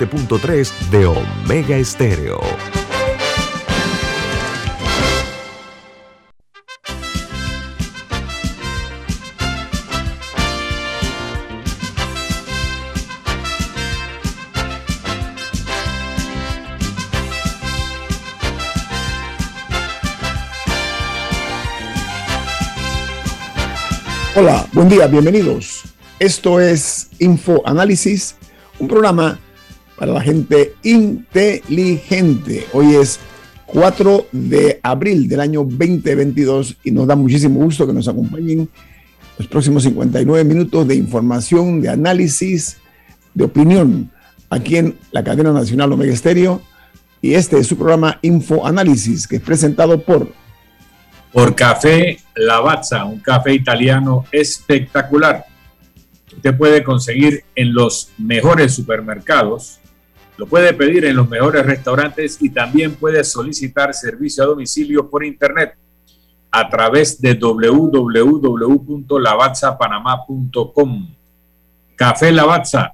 3 de Omega Estéreo. Hola, buen día, bienvenidos. Esto es Info Análisis, un programa para la gente inteligente. Hoy es 4 de abril del año 2022 y nos da muchísimo gusto que nos acompañen los próximos 59 minutos de información, de análisis, de opinión aquí en la cadena nacional Omega Estéreo. Y este es su programa Info Análisis, que es presentado por... Por Café Lavazza, un café italiano espectacular. Usted puede conseguir en los mejores supermercados lo puede pedir en los mejores restaurantes y también puede solicitar servicio a domicilio por internet a través de www.lavazzapanamá.com. Café Lavazza,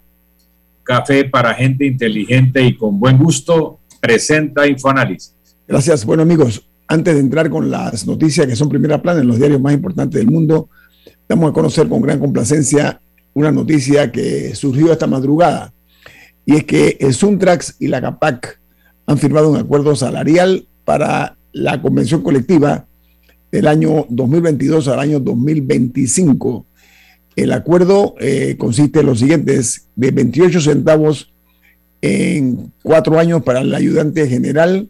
café para gente inteligente y con buen gusto, presenta Infoanálisis. Gracias. Bueno, amigos, antes de entrar con las noticias que son primera plana en los diarios más importantes del mundo, damos a conocer con gran complacencia una noticia que surgió esta madrugada y es que el Suntrax y la CAPAC han firmado un acuerdo salarial para la convención colectiva del año 2022 al año 2025. El acuerdo eh, consiste en los siguientes, de 28 centavos en cuatro años para el ayudante general,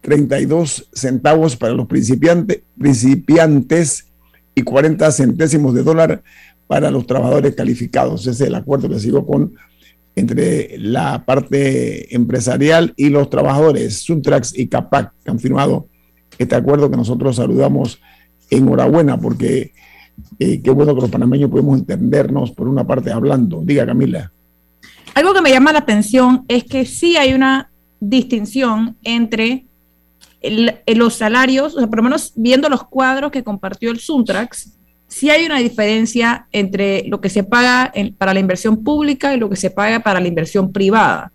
32 centavos para los principiantes, y 40 centésimos de dólar para los trabajadores calificados. Ese es el acuerdo que sigo con entre la parte empresarial y los trabajadores, Suntrax y CAPAC, han firmado este acuerdo que nosotros saludamos enhorabuena, porque eh, qué bueno que los panameños podemos entendernos por una parte hablando. Diga, Camila. Algo que me llama la atención es que sí hay una distinción entre los salarios, o sea, por lo menos viendo los cuadros que compartió el Suntrax, sí hay una diferencia entre lo que se paga para la inversión pública y lo que se paga para la inversión privada.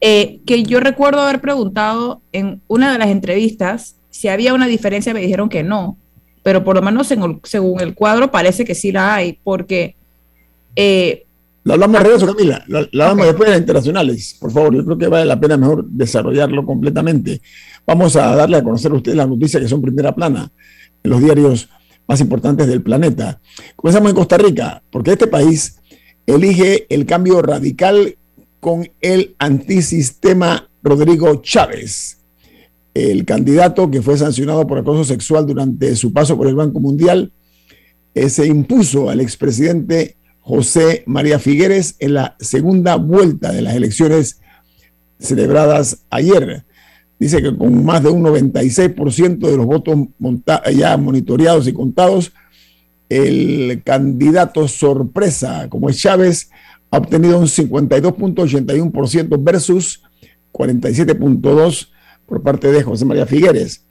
Eh, que yo recuerdo haber preguntado en una de las entrevistas si había una diferencia, me dijeron que no, pero por lo menos según el cuadro parece que sí la hay, porque... Eh, lo hablamos de eso, Camila, lo, hablamos después de las internacionales, por favor, yo creo que vale la pena mejor desarrollarlo completamente. Vamos a darle a conocer a ustedes las noticias que son primera plana en los diarios más importantes del planeta. Comenzamos en Costa Rica, porque este país elige el cambio radical con el antisistema Rodrigo Chávez, el candidato que fue sancionado por acoso sexual durante su paso por el Banco Mundial, eh, se impuso al expresidente José María Figueres en la segunda vuelta de las elecciones celebradas ayer dice que con más de un 96% de los votos ya monitoreados y contados, el candidato sorpresa, como es Chávez, ha obtenido un 52.81% versus 47.2% por parte de José María Figueres.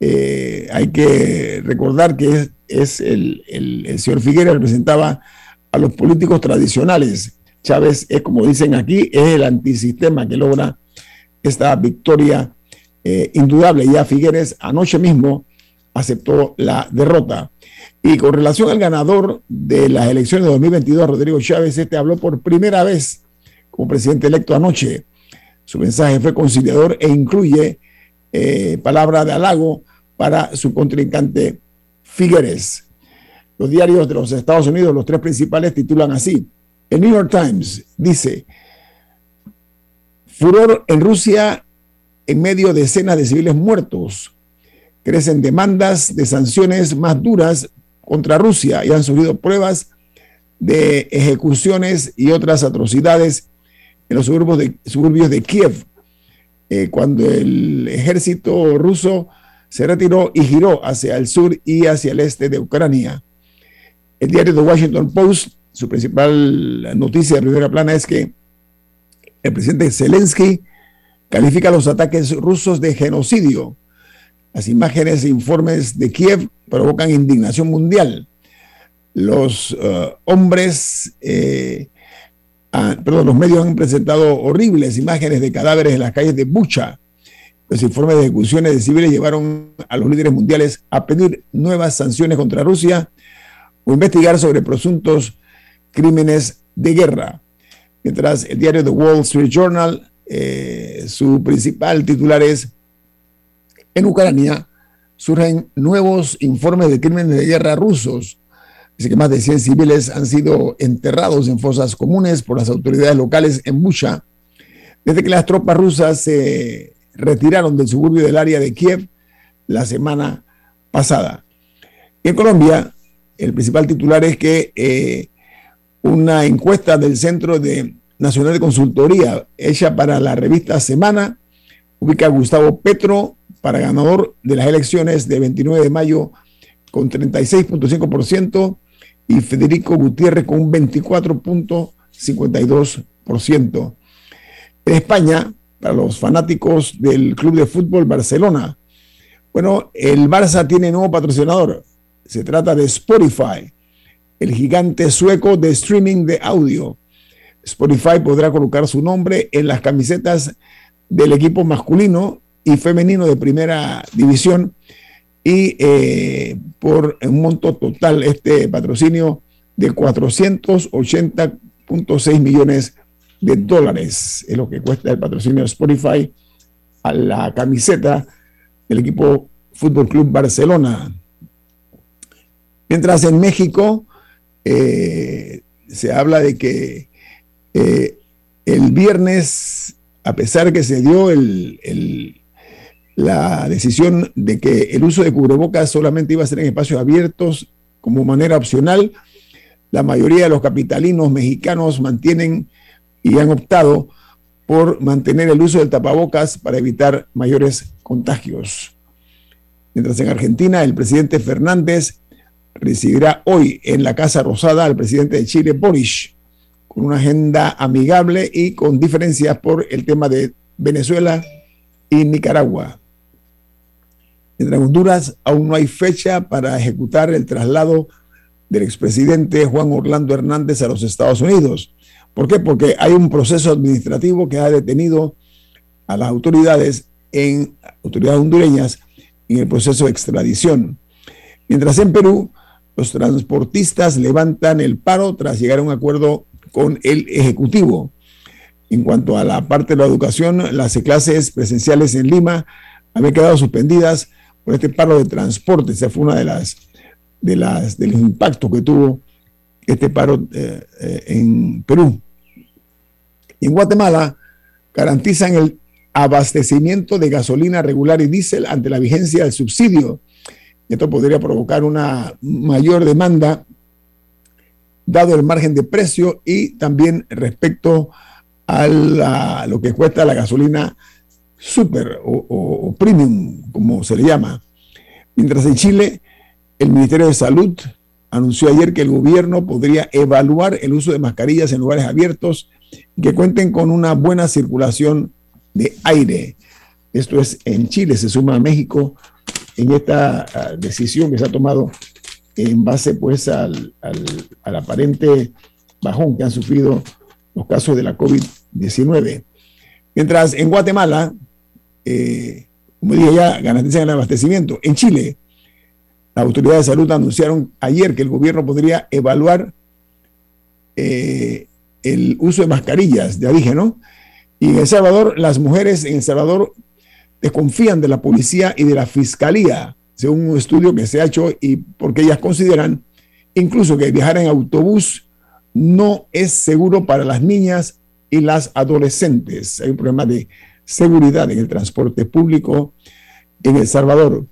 Eh, hay que recordar que es, el, el, señor Figueres representaba a los políticos tradicionales. Chávez es, como dicen aquí, es el antisistema que logra esta victoria eh, indudable. Ya Figueres anoche mismo aceptó la derrota. Y con relación al ganador de las elecciones de 2022, Rodrigo Chávez, este habló por primera vez como presidente electo anoche. Su mensaje fue conciliador e incluye eh, palabra de halago para su contrincante Figueres. Los diarios de los Estados Unidos, los tres principales, titulan así. El New York Times dice, furor en Rusia en medio de decenas de civiles muertos. Crecen demandas de sanciones más duras contra Rusia y han surgido pruebas de ejecuciones y otras atrocidades en los suburbios de, suburbios de Kiev, eh, cuando el ejército ruso se retiró y giró hacia el sur y hacia el este de Ucrania. El diario The Washington Post, su principal noticia de primera plana es que el presidente Zelensky califica los ataques rusos de genocidio. Las imágenes e informes de Kiev provocan indignación mundial. Los eh, hombres eh, perdón, los medios han presentado horribles imágenes de cadáveres en las calles de Bucha. Los informes de ejecuciones de civiles llevaron a los líderes mundiales a pedir nuevas sanciones contra Rusia o investigar sobre presuntos crímenes de guerra. Mientras el diario The Wall Street Journal, eh, su principal titular es, en Ucrania surgen nuevos informes de crímenes de guerra rusos. Dice que más de 100 civiles han sido enterrados en fosas comunes por las autoridades locales en Busha desde que las tropas rusas se retiraron del suburbio del área de Kiev la semana pasada. En Colombia, el principal titular es que eh, una encuesta del Centro de Nacional de Consultoría hecha para la revista Semana ubica a Gustavo Petro para ganador de las elecciones de 29 de mayo con 36.5% y Federico Gutiérrez con un 24.52%. En España, para los fanáticos del Club de Fútbol Barcelona, bueno, el Barça tiene nuevo patrocinador. Se trata de Spotify, el gigante sueco de streaming de audio. Spotify podrá colocar su nombre en las camisetas del equipo masculino y femenino de primera división y eh, por un monto total este patrocinio de 480.6 millones de dólares es lo que cuesta el patrocinio de Spotify a la camiseta del equipo Fútbol Club Barcelona. Mientras en México eh, se habla de que eh, el viernes, a pesar que se dio la decisión de que el uso de cubrebocas solamente iba a ser en espacios abiertos como manera opcional, la mayoría de los capitalinos mexicanos mantienen y han optado por mantener el uso del tapabocas para evitar mayores contagios. Mientras en Argentina el presidente Fernández recibirá hoy en la Casa Rosada al presidente de Chile, Boris, una agenda amigable y con diferencias por el tema de Venezuela y Nicaragua. Mientras en Honduras aún no hay fecha para ejecutar el traslado del expresidente Juan Orlando Hernández a los Estados Unidos. ¿Por qué? Porque hay un proceso administrativo que ha detenido a las autoridades en autoridades hondureñas en el proceso de extradición. Mientras en Perú, los transportistas levantan el paro tras llegar a un acuerdo con el Ejecutivo. En cuanto a la parte de la educación, las clases presenciales en Lima habían quedado suspendidas por este paro de transporte. Esa fue una de las de las de los impactos que tuvo este paro eh, eh, en Perú. en Guatemala garantizan el abastecimiento de gasolina regular y diésel ante la vigencia del subsidio. Esto podría provocar una mayor demanda dado el margen de precio y también respecto a, lo que cuesta la gasolina super o premium, como se le llama. Mientras en Chile, el Ministerio de Salud anunció ayer que el gobierno podría evaluar el uso de mascarillas en lugares abiertos y que cuenten con una buena circulación de aire. Esto es en Chile, se suma a México en esta ah, decisión que se ha tomado en base pues al, aparente bajón que han sufrido los casos de la COVID-19. Mientras en Guatemala, eh, como dije ya, garantizan el abastecimiento. En Chile, las autoridades de salud anunciaron ayer que el gobierno podría evaluar eh, el uso de mascarillas, ya dije. Y en El Salvador, las mujeres en El Salvador desconfían de la policía y de la fiscalía, según un estudio que se ha hecho, y porque ellas consideran incluso que viajar en autobús no es seguro para las niñas y las adolescentes. Hay un problema de seguridad en el transporte público en El Salvador.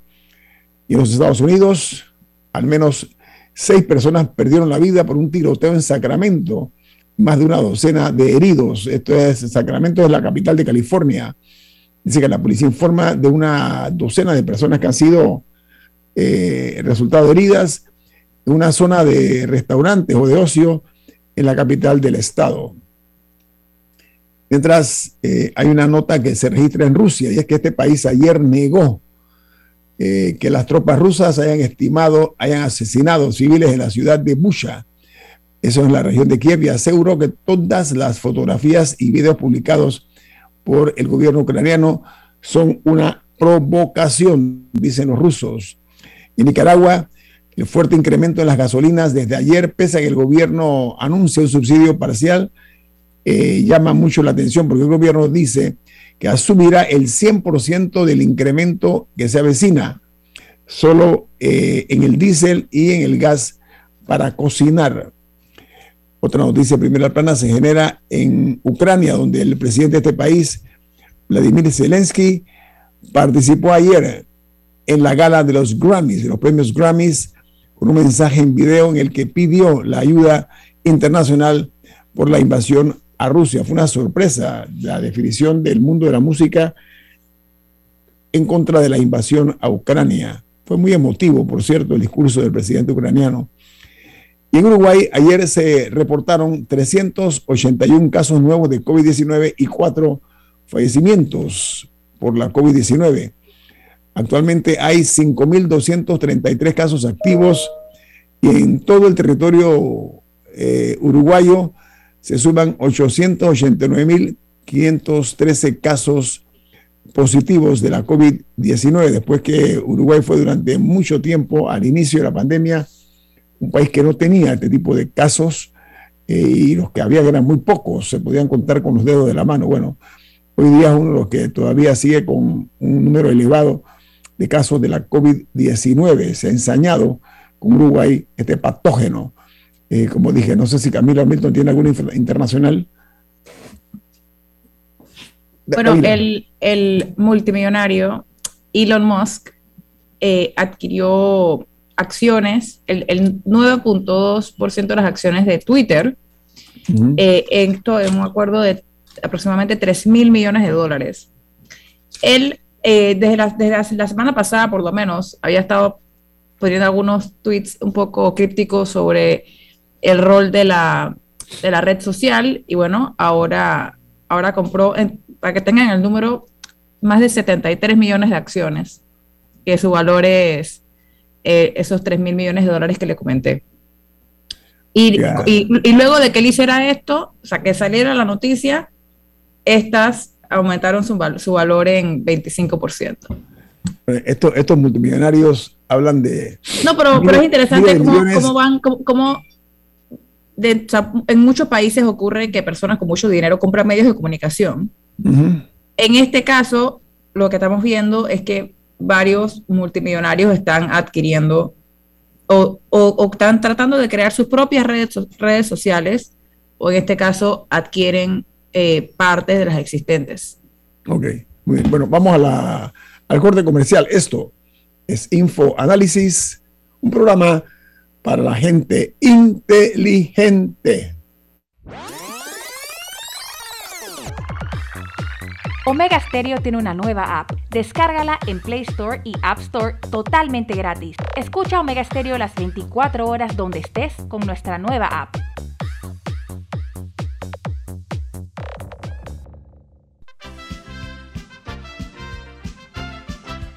Y en los Estados Unidos, al menos seis personas perdieron la vida por un tiroteo en Sacramento, más de una docena de heridos. Esto es, Sacramento es la capital de California. Dice que la policía informa de una docena de personas que han sido eh, resultado heridas en una zona de restaurantes o de ocio en la capital del estado. Mientras eh, hay una nota que se registra en Rusia y es que este país ayer negó eh, que las tropas rusas hayan estimado, hayan asesinado civiles en la ciudad de Busha. eso es la región de Kiev, y aseguró que todas las fotografías y videos publicados por el gobierno ucraniano son una provocación, dicen los rusos. En Nicaragua, el fuerte incremento en las gasolinas desde ayer, pese a que el gobierno anuncia un subsidio parcial, eh, llama mucho la atención porque el gobierno dice que asumirá el 100% del incremento que se avecina solo eh, en el diésel y en el gas para cocinar. Otra noticia primera plana se genera en Ucrania, donde el presidente de este país, Vladimir Zelensky, participó ayer en la gala de los Grammys, de los premios Grammys, con un mensaje en video en el que pidió la ayuda internacional por la invasión a Rusia. Fue una sorpresa la definición del mundo de la música en contra de la invasión a Ucrania. Fue muy emotivo, por cierto, el discurso del presidente ucraniano. Y en Uruguay ayer se reportaron 381 casos nuevos de COVID-19 y cuatro fallecimientos por la COVID-19. Actualmente hay 5.233 casos activos y en todo el territorio eh, uruguayo se suman 889.513 casos positivos de la COVID-19, después que Uruguay fue durante mucho tiempo, al inicio de la pandemia, un país que no tenía este tipo de casos eh, y los que había eran muy pocos, se podían contar con los dedos de la mano. Bueno, hoy día es uno de los que todavía sigue con un número elevado de casos de la COVID-19. Se ha ensañado con Uruguay este patógeno. Eh, como dije, no sé si Camilo Hamilton tiene alguna internacional. Bueno, el, el, multimillonario Elon Musk eh, adquirió acciones, el, el 9.2% de las acciones de Twitter, eh, en esto en un acuerdo de aproximadamente 3 mil millones de dólares. Él, eh, desde, la, desde la, semana pasada, por lo menos, había estado poniendo algunos tweets un poco crípticos sobre el rol de la, de la red social y bueno, ahora, ahora compró, para que tengan el número, más de 73 millones de acciones, que su valor es eh, esos 3 mil millones de dólares que le comenté. Y, y, luego de que él hiciera esto, o sea, que saliera la noticia, estas aumentaron su, su valor en 25%. Estos, estos multimillonarios hablan de... No, pero, pero es interesante cómo, cómo, van, cómo, de, en muchos países ocurre que personas con mucho dinero compran medios de comunicación. En este caso, lo que estamos viendo es que varios multimillonarios están adquiriendo o, están tratando de crear sus propias redes, redes sociales o en este caso adquieren eh, partes de las existentes. Ok, muy bien. Bueno, vamos a la, al corte comercial. Esto es Info Análisis, un programa para la gente inteligente. Omega Stereo tiene una nueva app. Descárgala en Play Store y App Store totalmente gratis. Escucha Omega Stereo las 24 horas donde estés con nuestra nueva app.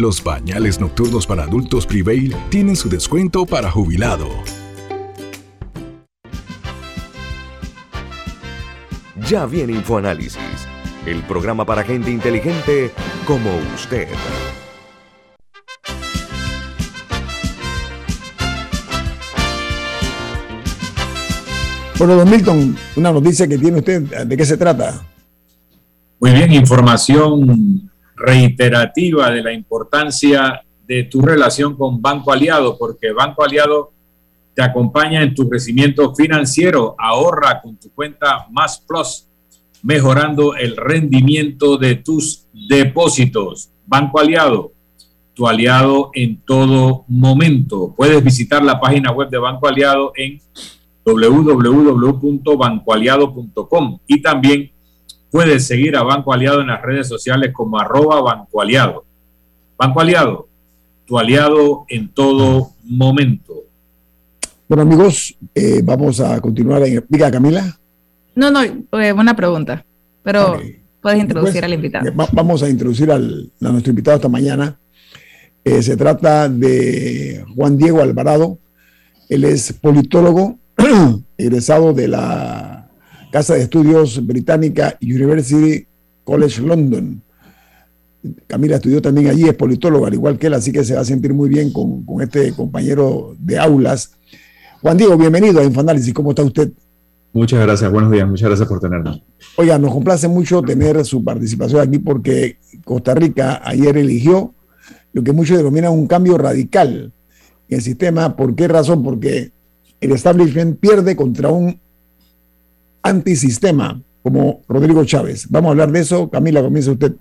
Los pañales nocturnos para adultos Prevail tienen su descuento para jubilado. Ya viene InfoAnálisis, el programa para gente inteligente como usted. Bueno, don Milton, una noticia que tiene usted, ¿de qué se trata? Muy bien, información reiterativa de la importancia de tu relación con Banco Aliado, porque Banco Aliado te acompaña en tu crecimiento financiero. Ahorra con tu cuenta Más Plus, mejorando el rendimiento de tus depósitos. Banco Aliado, tu aliado en todo momento. Puedes visitar la página web de Banco Aliado en www.bancoaliado.com y también puedes seguir a Banco Aliado en las redes sociales como arroba Banco Aliado. Banco Aliado, tu aliado en todo momento. Bueno amigos, eh, vamos a continuar. En... Diga Camila. No, no, eh, buena pregunta, pero puedes introducir al invitado. Eh, vamos a introducir al, a nuestro invitado esta mañana. se trata de Juan Diego Alvarado. Él es politólogo, egresado de la Casa de Estudios Británica University College London. Camila estudió también allí, es politólogo, al igual que él, así que se va a sentir muy bien con, con este compañero de aulas. Juan Diego, bienvenido a Infoanálisis, ¿cómo está usted? Muchas gracias, buenos días, muchas gracias por tenernos. Oiga, nos complace mucho tener su participación aquí porque Costa Rica ayer eligió lo que muchos denominan un cambio radical en el sistema. ¿Por qué razón? Porque el establishment pierde contra un antisistema como Rodrigo Chávez. Vamos a hablar de eso. Camila, comienza usted.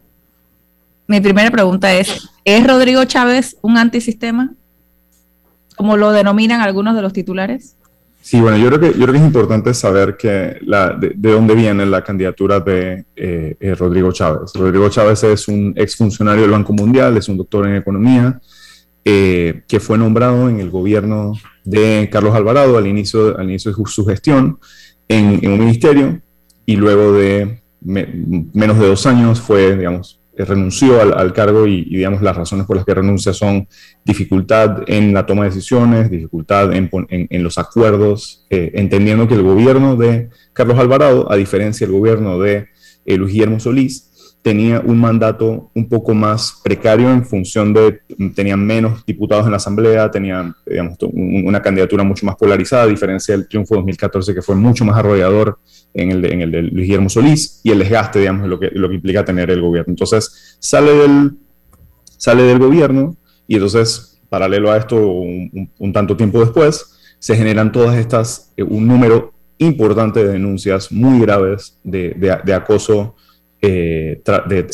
Mi primera pregunta es, ¿es Rodrigo Chávez un antisistema? Como lo denominan algunos de los titulares. Sí, bueno, yo creo que, yo creo que es importante saber que la, de, dónde viene la candidatura de eh, eh, Rodrigo Chávez. Rodrigo Chávez es un exfuncionario del Banco Mundial, es un doctor en economía, eh, que fue nombrado en el gobierno de Carlos Alvarado al inicio, al inicio de su gestión en, un ministerio y luego de menos de dos años fue, digamos, renunció al, cargo y, digamos, las razones por las que renuncia son dificultad en la toma de decisiones, dificultad en, en, los acuerdos, eh, entendiendo que el gobierno de Carlos Alvarado, a diferencia del gobierno de eh, Luis Guillermo Solís, tenía un mandato un poco más precario en función de, tenían menos diputados en la Asamblea, tenían, digamos, una candidatura mucho más polarizada, a diferencia del triunfo de 2014, que fue mucho más arrollador en el de, Luis Guillermo Solís, y el desgaste, digamos, lo que, lo que implica tener el gobierno. Entonces, sale del, sale del gobierno, y entonces, paralelo a esto, un, tanto tiempo después, se generan todas estas, eh, un número importante de denuncias muy graves de, de acoso eh,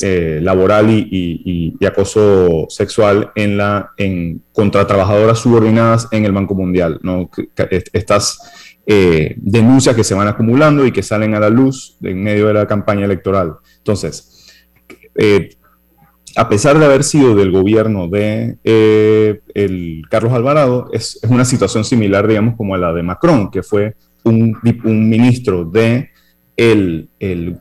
eh, laboral y, acoso sexual en la, en, contra trabajadoras subordinadas en el Banco Mundial. ¿no? Estas eh, denuncias que se van acumulando y que salen a la luz en medio de la campaña electoral. Entonces, a pesar de haber sido del gobierno de el Carlos Alvarado, es, es, una situación similar, digamos, como a la de Macron, que fue un, un ministro de el,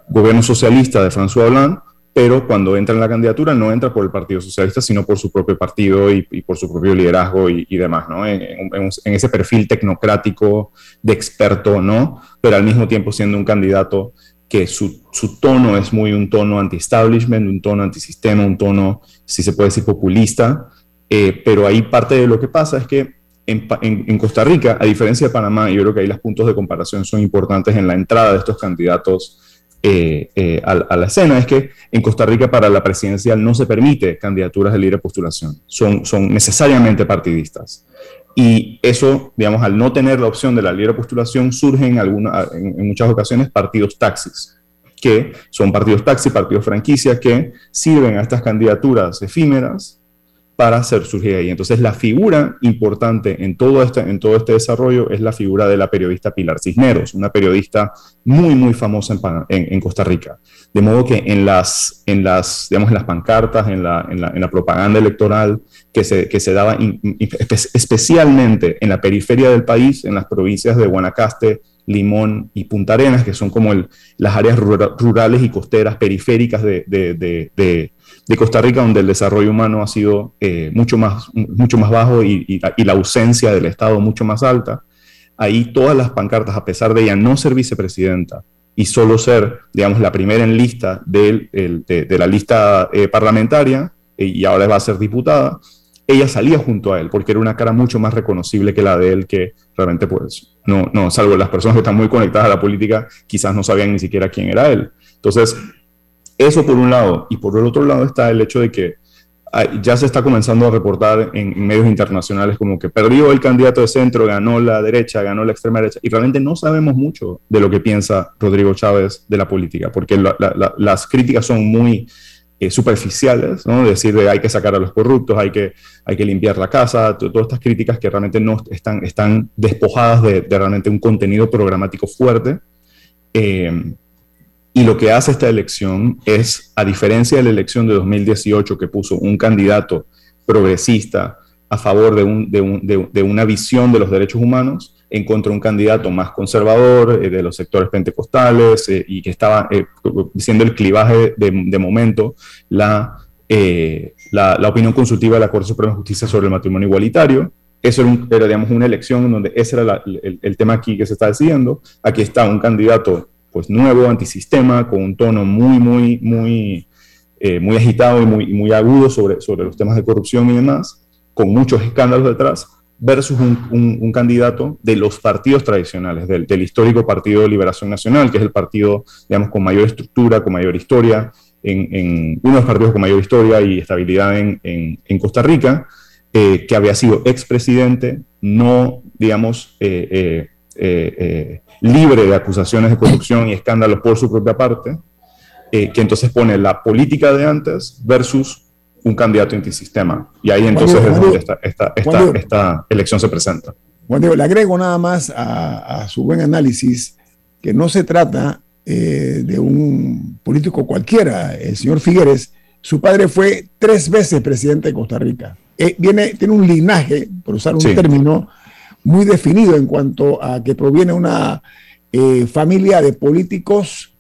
gobierno socialista de François Hollande, pero cuando entra en la candidatura no entra por el Partido Socialista, sino por su propio partido y, por su propio liderazgo y, demás, ¿no? En, ese perfil tecnocrático de experto, ¿no? Pero al mismo tiempo siendo un candidato que su, tono es muy un tono anti-establishment, un tono antisistema, un tono, si se puede decir, populista, eh, pero ahí parte de lo que pasa es que en, Costa Rica, a diferencia de Panamá, yo creo que ahí los puntos de comparación son importantes en la entrada de estos candidatos eh, eh, a, la escena, es que en Costa Rica para la presidencial no se permite candidaturas de libre postulación, son, son necesariamente partidistas. Y eso, digamos, al no tener la opción de la libre postulación, surgen en, en muchas ocasiones partidos taxis, que son partidos taxi, partidos franquicias, que sirven a estas candidaturas efímeras para hacer surgir ahí. Entonces, la figura importante en todo, este, en todo este desarrollo es la figura de la periodista Pilar Cisneros, una periodista muy, muy famosa en, Costa Rica. De modo que en las, en las, digamos, en las pancartas, en la, en la, en la propaganda electoral que se, que se daba especialmente en la periferia del país, en las provincias de Guanacaste, Limón y Punta Arenas, que son como el, las áreas rurales y costeras periféricas de, de, de, de, Costa Rica, donde el desarrollo humano ha sido eh, mucho, más, mucho más bajo y, la ausencia del Estado mucho más alta. Ahí todas las pancartas, a pesar de ella no ser vicepresidenta y solo ser, digamos, la primera en lista de, de, la lista eh, parlamentaria, eh, y ahora va a ser diputada, ella salía junto a él, porque era una cara mucho más reconocible que la de él, que realmente, pues, no, no, salvo las personas que están muy conectadas a la política, quizás no sabían ni siquiera quién era él. Entonces, eso por un lado, y por el otro lado está el hecho de que ya se está comenzando a reportar en, medios internacionales como que perdió el candidato de centro, ganó la derecha, ganó la extrema derecha, y realmente no sabemos mucho de lo que piensa Rodrigo Chávez de la política, porque las críticas son muy eh, superficiales, ¿no? Decir de hay que sacar a los corruptos, hay que, hay que limpiar la casa, todas estas críticas que realmente no están, están despojadas de, realmente un contenido programático fuerte. Eh, y lo que hace esta elección es, a diferencia de la elección de 2018 que puso un candidato progresista a favor de, un, de, un, de, una visión de los derechos humanos, en contra de un candidato más conservador eh, de los sectores pentecostales eh, y que estaba eh, siendo el clivaje de, momento la, la, la, opinión consultiva de la Corte Suprema de Justicia sobre el matrimonio igualitario. Eso era, un, digamos, una elección donde ese era el, el, tema aquí que se está decidiendo. Aquí está un candidato pues nuevo, antisistema, con un tono muy, muy, muy, eh, muy agitado y muy, muy agudo sobre, sobre los temas de corrupción y demás, con muchos escándalos detrás, versus un, un, candidato de los partidos tradicionales, del, del, histórico Partido de Liberación Nacional, que es el partido, digamos, con mayor estructura, con mayor historia, en, en uno de los partidos con mayor historia y estabilidad en, en, Costa Rica, eh, que había sido expresidente, no, digamos, eh, eh libre de acusaciones de corrupción y escándalos por su propia parte, eh, que entonces pone la política de antes versus un candidato antisistema. Y ahí entonces es donde esta, esta, esta, elección se presenta. Juan Diego, le agrego nada más a, su buen análisis que no se trata eh, de un político cualquiera. El señor Figueres, su padre fue tres veces presidente de Costa Rica. Eh, viene, tiene un linaje, por usar un término, muy definido en cuanto a que proviene una eh, familia de políticos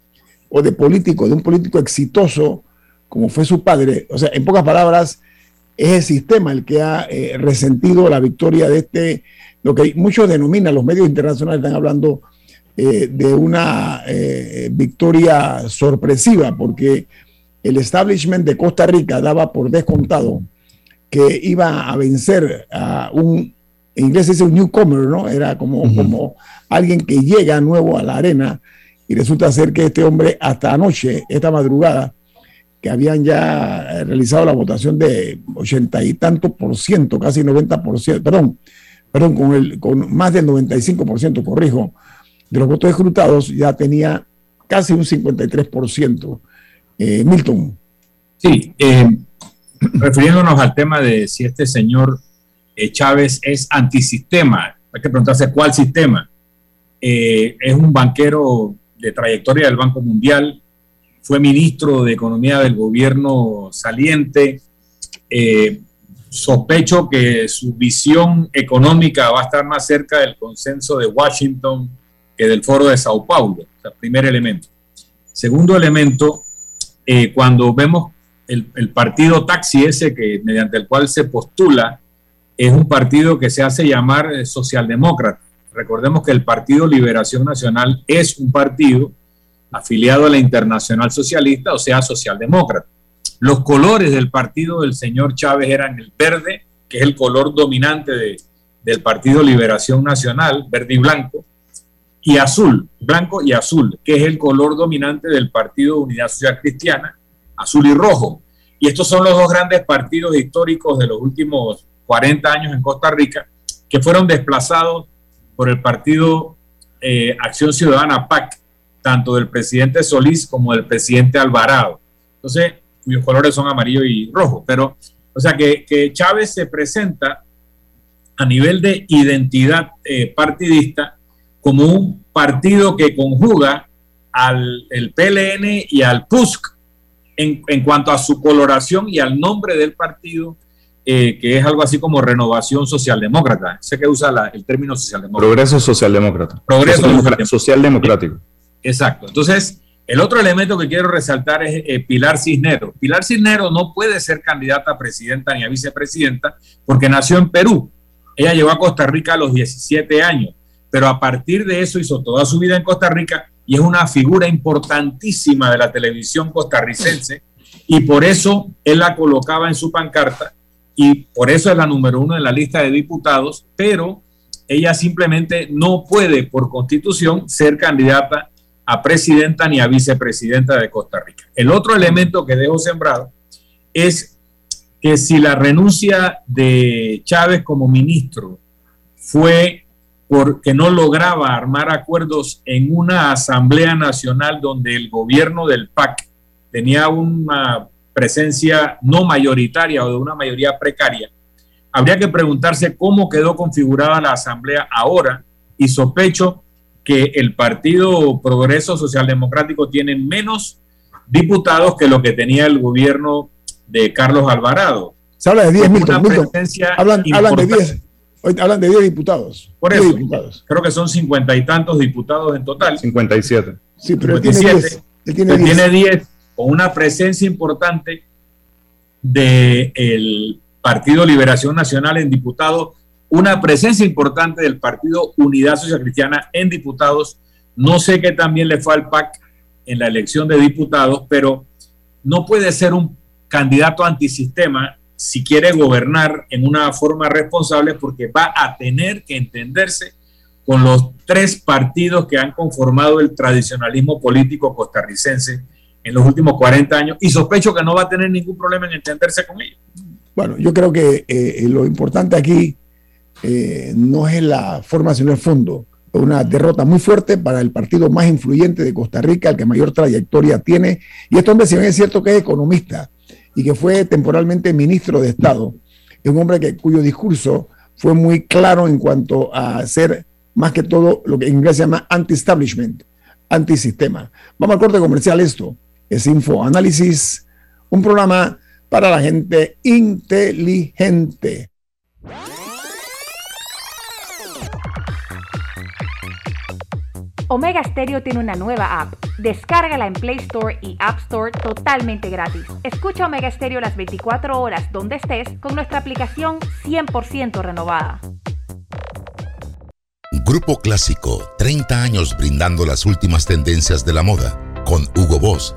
o de políticos, de un político exitoso como fue su padre. O sea, en pocas palabras, es el sistema el que ha eh, resentido la victoria de este, lo que muchos denominan, los medios internacionales están hablando eh, de una victoria sorpresiva, porque el establishment de Costa Rica daba por descontado que iba a vencer a un en inglés es un newcomer, ¿no? Era como, como alguien que llega nuevo a la arena y resulta ser que este hombre hasta anoche, esta madrugada, que habían ya realizado la votación de ochenta y tanto por ciento, casi 90 por ciento, perdón, perdón, con, el, con más del 95 por ciento, corrijo, de los votos escrutados, ya tenía casi un 53 por ciento. Eh, Milton. Sí, eh, refiriéndonos al tema de si este señor eh, Chávez es antisistema. Hay que preguntarse cuál sistema. Eh, es un banquero de trayectoria del Banco Mundial, fue ministro de Economía del gobierno saliente. Eh, sospecho que su visión económica va a estar más cerca del consenso de Washington que del foro de Sao Paulo. primer elemento. Segundo elemento, cuando vemos el, el, partido taxi ese que mediante el cual se postula es un partido que se hace llamar eh, socialdemócrata. Recordemos que el Partido Liberación Nacional es un partido afiliado a la Internacional Socialista, o sea, socialdemócrata. Los colores del partido del señor Chávez eran el verde, que es el color dominante de, del Partido Liberación Nacional, verde y blanco, y azul, blanco y azul, que es el color dominante del Partido Unidad Social Cristiana, azul y rojo. Y estos son los dos grandes partidos históricos de los últimos 40 años en Costa Rica, que fueron desplazados por el partido eh, Acción Ciudadana PAC, tanto del presidente Solís como del presidente Alvarado. Entonces, cuyos colores son amarillo y rojo. Pero, o sea, que, Chávez se presenta a nivel de identidad eh, partidista como un partido que conjuga al el PLN y al PUSC en, en, cuanto a su coloración y al nombre del partido eh, que es algo así como renovación socialdemócrata. Sé que usa el término socialdemócrata. Progreso socialdemócrata. Progreso socialdemocrático. Exacto. Entonces, el otro elemento que quiero resaltar es eh, Pilar Cisneros. Pilar Cisneros no puede ser candidata a presidenta ni a vicepresidenta porque nació en Perú. Ella llegó a Costa Rica a los 17 años, pero a partir de eso hizo toda su vida en Costa Rica y es una figura importantísima de la televisión costarricense y por eso él la colocaba en su pancarta y por eso es la número uno en la lista de diputados, pero ella simplemente no puede por constitución ser candidata a presidenta ni a vicepresidenta de Costa Rica. El otro elemento que dejo sembrado es que si la renuncia de Chávez como ministro fue porque no lograba armar acuerdos en una asamblea nacional donde el gobierno del PAC tenía una presencia no mayoritaria o de una mayoría precaria, habría que preguntarse cómo quedó configurada la asamblea ahora y sospecho que el Partido Progreso Social Democrático tiene menos diputados que lo que tenía el gobierno de Carlos Alvarado. Se habla de 10, Milton, Hablan, hablan, de 10. hablan de 10 diputados. Por eso, creo que son cincuenta y tantos diputados en total. 57. Sí, pero 57, él tiene 10. tiene 10 con una presencia importante del Partido Liberación Nacional en diputados, una presencia importante del Partido Unidad Social Cristiana en diputados. No sé qué también le fue al PAC en la elección de diputados, pero no puede ser un candidato antisistema si quiere gobernar en una forma responsable porque va a tener que entenderse con los tres partidos que han conformado el tradicionalismo político costarricense en los últimos 40 años y sospecho que no va a tener ningún problema en entenderse con ellos. Bueno, yo creo que eh, lo importante aquí eh, no es la forma, sino el fondo. Una derrota muy fuerte para el partido más influyente de Costa Rica, el que mayor trayectoria tiene. Y este hombre, si bien es cierto que es economista y que fue temporalmente ministro de Estado, es un hombre que, cuyo discurso fue muy claro en cuanto a ser más que todo lo que en inglés se llama anti-establishment, anti-sistema. Vamos al corte comercial esto es Infoanálisis, un programa para la gente inteligente. Omega Stereo tiene una nueva app. Descárgala en Play Store y App Store totalmente gratis. Escucha Omega Stereo las 24 horas donde estés con nuestra aplicación 100% renovada. Grupo Clásico, 30 años brindando las últimas tendencias de la moda, con Hugo Boss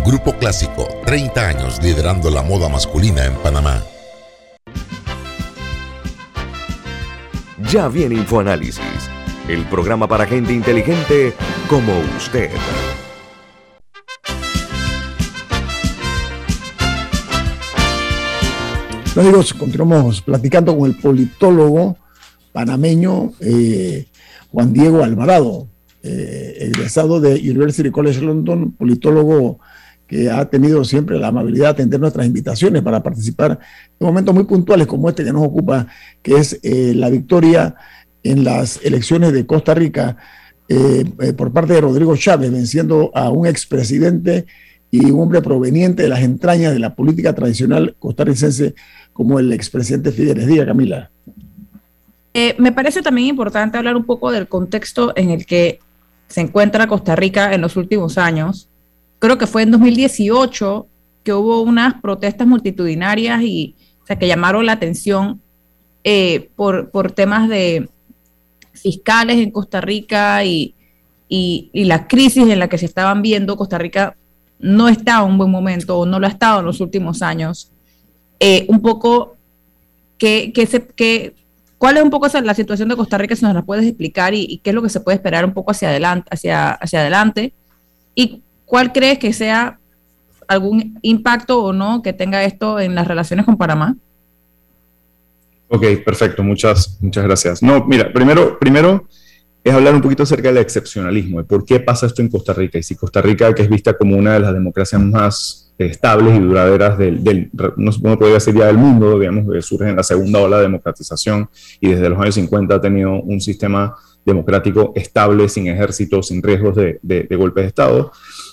Grupo Clásico, 30 años liderando la moda masculina en Panamá. Ya viene InfoAnálisis, el programa para gente inteligente como usted. Amigos, continuamos platicando con el politólogo panameño eh, Juan Diego Alvarado, eh, egresado de University College London, politólogo que ha tenido siempre la amabilidad de atender nuestras invitaciones para participar en momentos muy puntuales como este que nos ocupa, que es eh, la victoria en las elecciones de Costa Rica eh, eh, por parte de Rodrigo Chávez, venciendo a un expresidente y un hombre proveniente de las entrañas de la política tradicional costarricense como el expresidente Figueres. Diga, Camila. me parece también importante hablar un poco del contexto en el que se encuentra Costa Rica en los últimos años creo que fue en 2018 que hubo unas protestas multitudinarias y que llamaron la atención eh, por, por temas de fiscales en Costa Rica y, la crisis en la que se estaban viendo. Costa Rica no está en un buen momento o no lo ha estado en los últimos años. Eh, un poco, ¿qué, se, ¿cuál es un poco la situación de Costa Rica? Si nos la puedes explicar y, qué es lo que se puede esperar un poco hacia adelante, hacia, hacia adelante. Y ¿Cuál crees que sea algún impacto o no que tenga esto en las relaciones con Panamá? Ok, perfecto, muchas, muchas gracias. No, mira, primero, primero es hablar un poquito acerca del excepcionalismo, de por qué pasa esto en Costa Rica. Y si Costa Rica, que es vista como una de las democracias más estables y duraderas del, del no, podría decir ya del mundo, digamos, surge en la segunda ola de democratización y desde los años 50 ha tenido un sistema democrático estable, sin ejércitos, sin riesgos de, de, de golpes de Estado.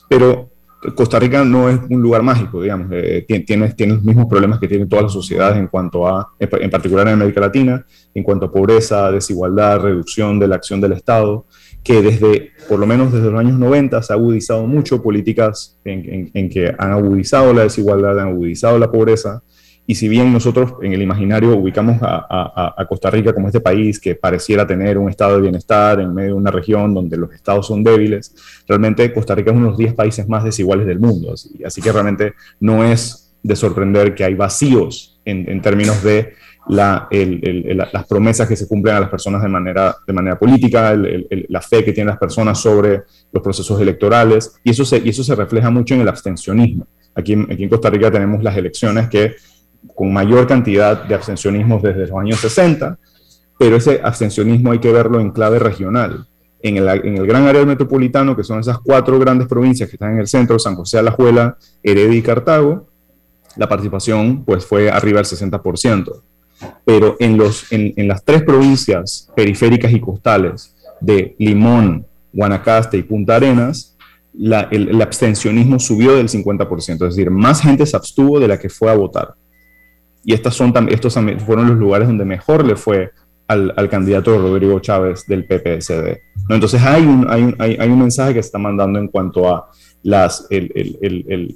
Pero Costa Rica no es un lugar mágico, digamos, eh, tiene, los mismos problemas que tienen todas las sociedades en cuanto a, en particular en América Latina, en cuanto a pobreza, desigualdad, reducción de la acción del Estado, que desde, por lo menos desde los años 90, se ha agudizado mucho políticas en, en que han agudizado la desigualdad, han agudizado la pobreza, y si bien nosotros en el imaginario ubicamos a, Costa Rica como este país que pareciera tener un estado de bienestar en medio de una región donde los estados son débiles, realmente Costa Rica es uno de los 10 países más desiguales del mundo. Así, que realmente no es de sorprender que hay vacíos en, términos de las promesas que se cumplen a las personas de manera, de manera política, la fe que tienen las personas sobre los procesos electorales, y eso se, y eso se refleja mucho en el abstencionismo. Aquí, aquí en Costa Rica tenemos las elecciones que con mayor cantidad de abstencionismo desde los años 60, pero ese abstencionismo hay que verlo en clave regional. En el, en el gran área metropolitano, que son esas cuatro grandes provincias que están en el centro, San José, Alajuela, Heredia y Cartago, la participación pues, fue arriba del 60%. Pero en, los, en, en las tres provincias periféricas y costales de Limón, Guanacaste y Punta Arenas, la, el, el, abstencionismo subió del 50%, es decir, más gente se abstuvo de la que fue a votar. Y estas son, estos fueron los lugares donde mejor le fue al, al candidato Rodrigo Chávez del PPSD. ¿no? Entonces hay un, hay, un, hay, un, mensaje que se está mandando en cuanto a las, el, el, el,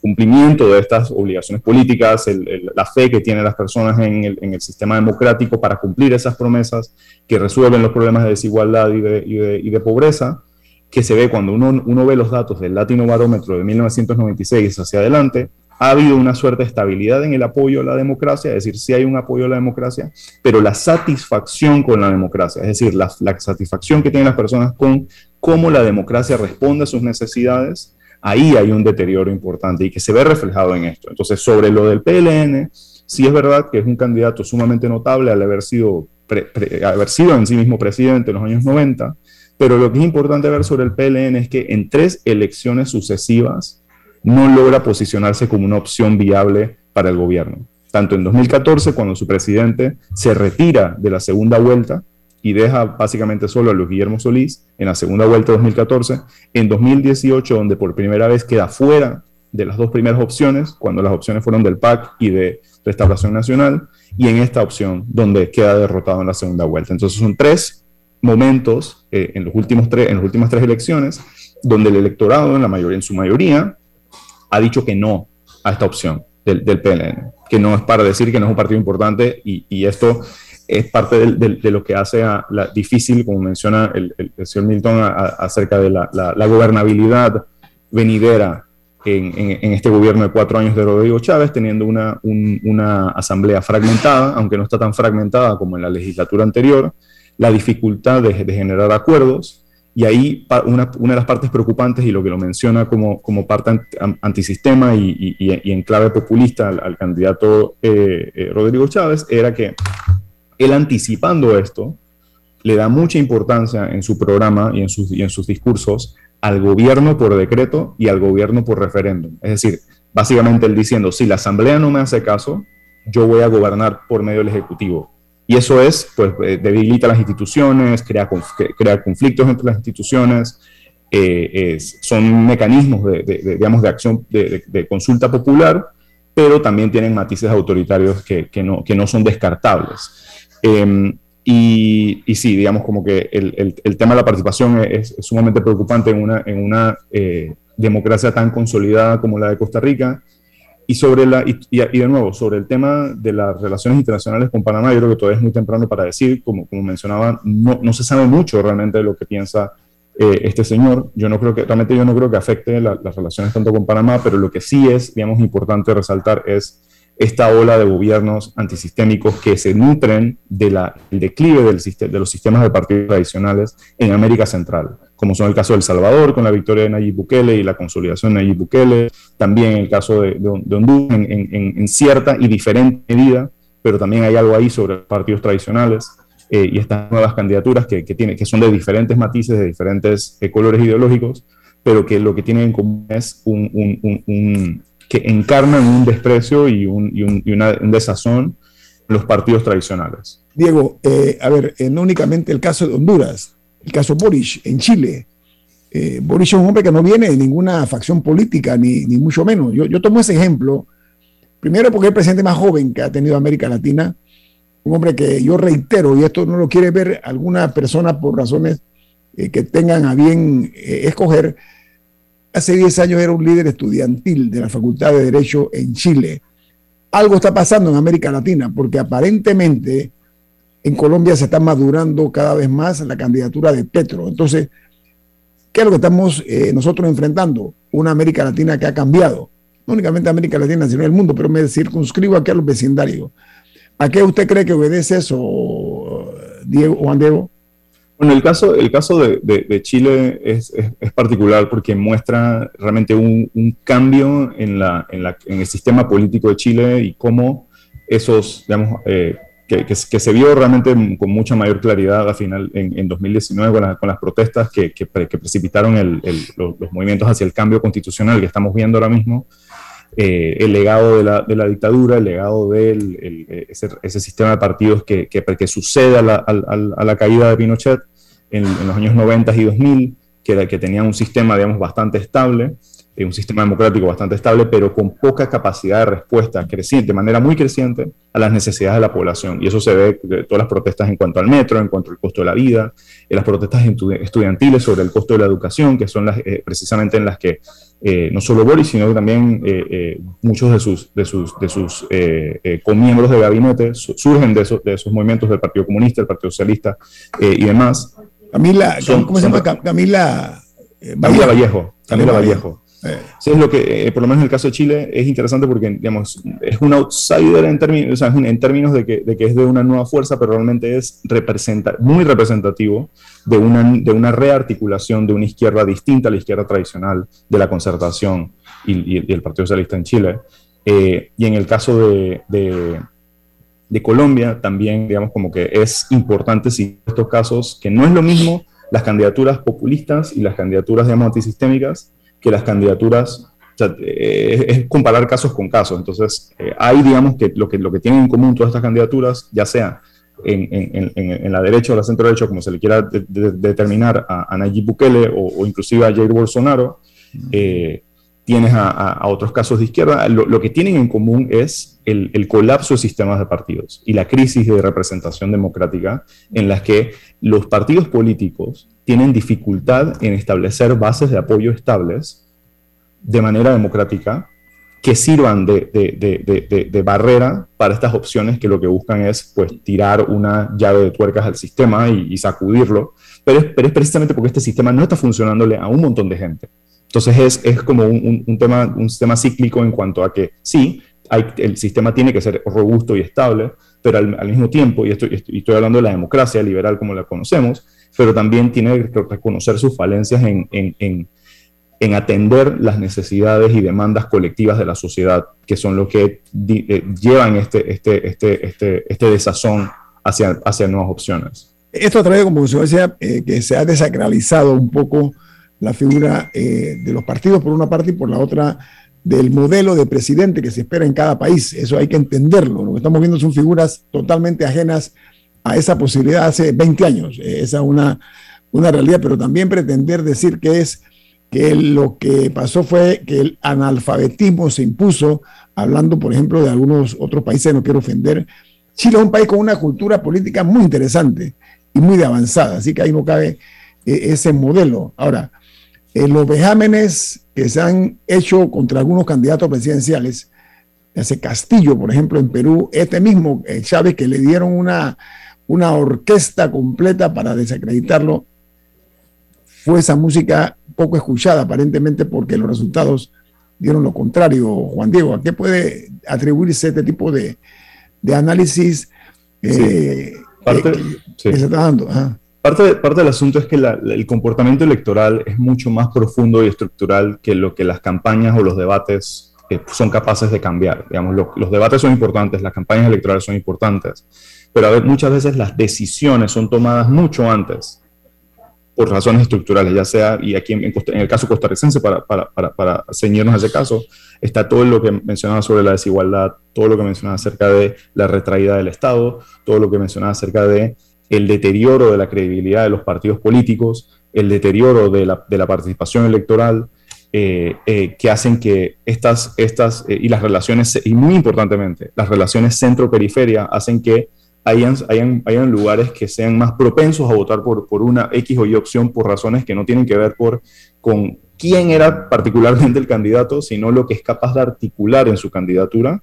cumplimiento de estas obligaciones políticas, la fe que tienen las personas en el, en el, sistema democrático para cumplir esas promesas que resuelven los problemas de desigualdad y de, y de, y de pobreza, que se ve cuando uno, uno ve los datos del Latino Barómetro de 1996 hacia adelante, ha habido una suerte de estabilidad en el apoyo a la democracia, es decir, sí hay un apoyo a la democracia, pero la satisfacción con la democracia, es decir, la, satisfacción que tienen las personas con cómo la democracia responde a sus necesidades, ahí hay un deterioro importante y que se ve reflejado en esto. Entonces, sobre lo del PLN, sí es verdad que es un candidato sumamente notable al haber sido, haber sido en sí mismo presidente en los años 90, pero lo que es importante ver sobre el PLN es que en tres elecciones sucesivas, no logra posicionarse como una opción viable para el gobierno. Tanto en 2014, cuando su presidente se retira de la segunda vuelta y deja básicamente solo a Luis Guillermo Solís en la segunda vuelta de 2014, en 2018, donde por primera vez queda fuera de las dos primeras opciones, cuando las opciones fueron del PAC y de Restauración Nacional, y en esta opción, donde queda derrotado en la segunda vuelta. Entonces son tres momentos eh, en, los últimos tres, en las últimas tres elecciones donde el electorado, en, la mayoría, en su mayoría, ha dicho que no a esta opción del, del que no es para decir que no es un partido importante y, esto es parte de lo que hace a difícil, como menciona el, señor Milton, acerca de la, la, gobernabilidad venidera en, en, este gobierno de cuatro años de Rodrigo Chávez, teniendo una, una asamblea fragmentada, aunque no está tan fragmentada como en la legislatura anterior, la dificultad de, de generar acuerdos, y ahí una, una, de las partes preocupantes y lo que lo menciona como, como parte antisistema y, y, en clave populista al, candidato eh, eh, Rodrigo Chávez era que él anticipando esto le da mucha importancia en su programa y en sus, y en sus discursos al gobierno por decreto y al gobierno por referéndum. Es decir, básicamente él diciendo, si la Asamblea no me hace caso, yo voy a gobernar por medio del Ejecutivo. Y eso es, pues, eh, debilita las instituciones, crea, crea conflictos entre las instituciones, eh, son mecanismos de, digamos, de acción, de, consulta popular, pero también tienen matices autoritarios que, que, no, que no, son descartables. Em, y, y, sí, digamos como que el, el, el tema de la participación es, sumamente preocupante en una, en una eh, democracia tan consolidada como la de Costa Rica y, sobre la, y, de nuevo, sobre el tema de las relaciones internacionales con Panamá, yo creo que todavía es muy temprano para decir, como, como mencionaba, no, no se sabe mucho realmente de lo que piensa eh, este señor. Yo no creo que, realmente yo no creo que afecte la, las relaciones tanto con Panamá, pero lo que sí es, digamos, importante resaltar es esta ola de gobiernos antisistémicos que se nutren del declive de los sistemas de partidos tradicionales en América Central, como son el caso de El Salvador con la victoria de Nayib Bukele y la consolidación de Nayib Bukele, también el caso de, de, Honduras en, cierta y diferente medida, pero también hay algo ahí sobre partidos tradicionales eh, y estas nuevas candidaturas que, que, que son de diferentes matices, de diferentes eh, colores ideológicos, pero que lo que tienen en común es un que encarnan un desprecio y un, y un, y una, un desazón los partidos tradicionales. Diego, eh, a ver, eh, no únicamente el caso de Honduras, el caso Boris en Chile, eh, Boris es un hombre que no viene de ninguna facción política, ni, ni mucho menos. Yo, yo, tomo ese ejemplo, primero porque es el presidente más joven que ha tenido América Latina, un hombre que yo reitero, y esto no lo quiere ver alguna persona por razones eh, que tengan a bien eh, escoger, hace 10 años era un líder estudiantil de la Facultad de Derecho en Chile. Algo está pasando en América Latina, porque aparentemente en Colombia se está madurando cada vez más la candidatura de Petro. Entonces, ¿Qué es lo que estamos eh, nosotros enfrentando? Una América Latina que ha cambiado. No únicamente América Latina, sino el mundo, pero me circunscribo aquí a los vecindarios. ¿A qué usted cree que obedece eso, Diego, Juan Diego? Bueno, el caso, el caso de, Chile es, particular porque muestra realmente un, cambio en, la, en, el sistema político de Chile y cómo esos, digamos, eh, que, se vio realmente con mucha mayor claridad al final en, 2019 con, las protestas que, precipitaron los, movimientos hacia el cambio constitucional que estamos viendo ahora mismo, eh, el legado de la, dictadura, el legado de ese, sistema de partidos que, sucede a la, caída de Pinochet en, los años 90 y 2000, que, que tenía un sistema, digamos, bastante estable un sistema democrático bastante estable, pero con poca capacidad de respuesta creciente, de manera muy creciente, a las necesidades de la población. Y eso se ve en todas las protestas en cuanto al metro, en cuanto al costo de la vida, en las protestas estudiantiles sobre el costo de la educación, que son eh, precisamente en las que eh, no solo Boris, sino también eh, muchos de sus, de de sus comiembros de gabinete surgen de esos, de esos movimientos del Partido Comunista, del Partido Socialista y demás. Camila, ¿cómo se llama? Camila... Camila Vallejo. Camila Vallejo. Sí, es lo que, eh, por lo menos en el caso de Chile, es interesante porque, digamos, es un outsider en términos, o sea, en términos de que, de que, es de una nueva fuerza, pero realmente es representa, muy representativo de una, de una rearticulación de una izquierda distinta a la izquierda tradicional de la concertación y, y, el Partido Socialista en Chile. Eh, y en el caso de, de, de, Colombia, también, digamos, como que es importante si estos casos, que no es lo mismo las candidaturas populistas y las candidaturas, digamos, antisistémicas, que las candidaturas, eh, es, comparar casos con casos. Entonces, eh, hay, digamos, que lo, que lo que tienen en común todas estas candidaturas, ya sea en, la derecha o la centro derecha, como se le quiera determinar a, Nayib Bukele o, inclusive a Jair Bolsonaro, eh, tienes a, otros casos de izquierda, lo, que tienen en común es el, colapso de sistemas de partidos y la crisis de representación democrática en las que los partidos políticos tienen dificultad en establecer bases de apoyo estables de manera democrática que sirvan de, barrera para estas opciones que lo que buscan es pues tirar una llave de tuercas al sistema y, sacudirlo, pero es, pero es, precisamente porque este sistema no está funcionándole a un montón de gente. Entonces es, es como un, un, tema, un sistema cíclico en cuanto a que sí, hay, el sistema tiene que ser robusto y estable, pero al, mismo tiempo, y estoy, y estoy hablando de la democracia liberal como la conocemos, pero también tiene que reconocer sus falencias en, en, en, atender las necesidades y demandas colectivas de la sociedad, que son lo que eh, llevan este, este, este, este, este desazón hacia, hacia nuevas opciones. Esto trae como consecuencia eh, que se ha desacralizado un poco la figura eh, de los partidos por una parte y por la otra del modelo de presidente que se espera en cada país. Eso hay que entenderlo. Lo que estamos viendo son figuras totalmente ajenas a esa posibilidad hace 20 años. Esa es una, una realidad, pero también pretender decir que es que lo que pasó fue que el analfabetismo se impuso, hablando, por ejemplo, de algunos otros países, no quiero ofender. Chile es un país con una cultura política muy interesante y muy de avanzada, así que ahí no cabe eh, ese modelo. Ahora, eh, los vejámenes que se han hecho contra algunos candidatos presidenciales, ese Castillo, por ejemplo, en Perú, este mismo eh, Chávez que le dieron una, una orquesta completa para desacreditarlo, fue esa música poco escuchada aparentemente porque los resultados dieron lo contrario. Juan Diego, ¿a qué puede atribuirse este tipo de, análisis eh, parte, se está dando? Parte, del asunto es que el comportamiento electoral es mucho más profundo y estructural que lo que las campañas o los debates eh, son capaces de cambiar. Digamos, los debates son importantes, las campañas electorales son importantes, pero muchas veces las decisiones son tomadas mucho antes por razones estructurales, ya sea, y aquí en, el caso costarricense, para, para, para, para, ceñirnos a ese caso, está todo lo que mencionaba sobre la desigualdad, todo lo que mencionaba acerca de la retraída del Estado, todo lo que mencionaba acerca de el deterioro de la credibilidad de los partidos políticos, el deterioro de la, de la participación electoral, eh, eh, que hacen que estas, estas y las relaciones, y muy importantemente, las relaciones centro-periferia hacen que hayan, hayan, hayan, lugares que sean más propensos a votar por, por una X o Y opción por razones que no tienen que ver por, con quién era particularmente el candidato, sino lo que es capaz de articular en su candidatura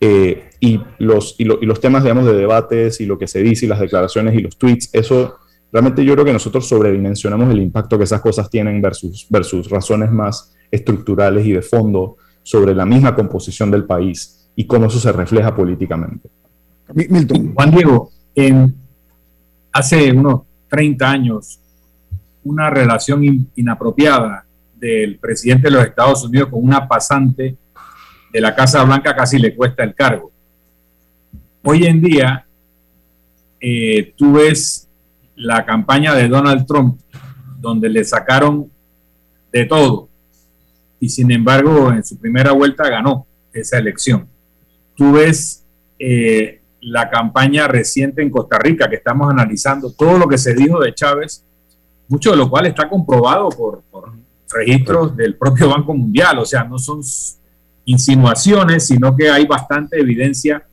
eh, y, los, y, los temas, digamos, de debates y lo que se dice y las declaraciones y los tweets, eso realmente yo creo que nosotros sobredimensionamos el impacto que esas cosas tienen versus, versus razones más estructurales y de fondo sobre la misma composición del país y cómo eso se refleja políticamente. Milton. Juan Diego, en, hace unos 30 años, una relación inapropiada del presidente de los Estados Unidos con una pasante de la Casa Blanca casi le cuesta el cargo. Hoy en día, eh, tú ves la campaña de Donald Trump, donde le sacaron de todo, y sin embargo en su primera vuelta ganó esa elección. Tú ves eh, la campaña reciente en Costa Rica, que estamos analizando todo lo que se dijo de Chávez, mucho de lo cual está comprobado por, por registros del propio Banco Mundial, o sea, no son insinuaciones, sino que hay bastante evidencia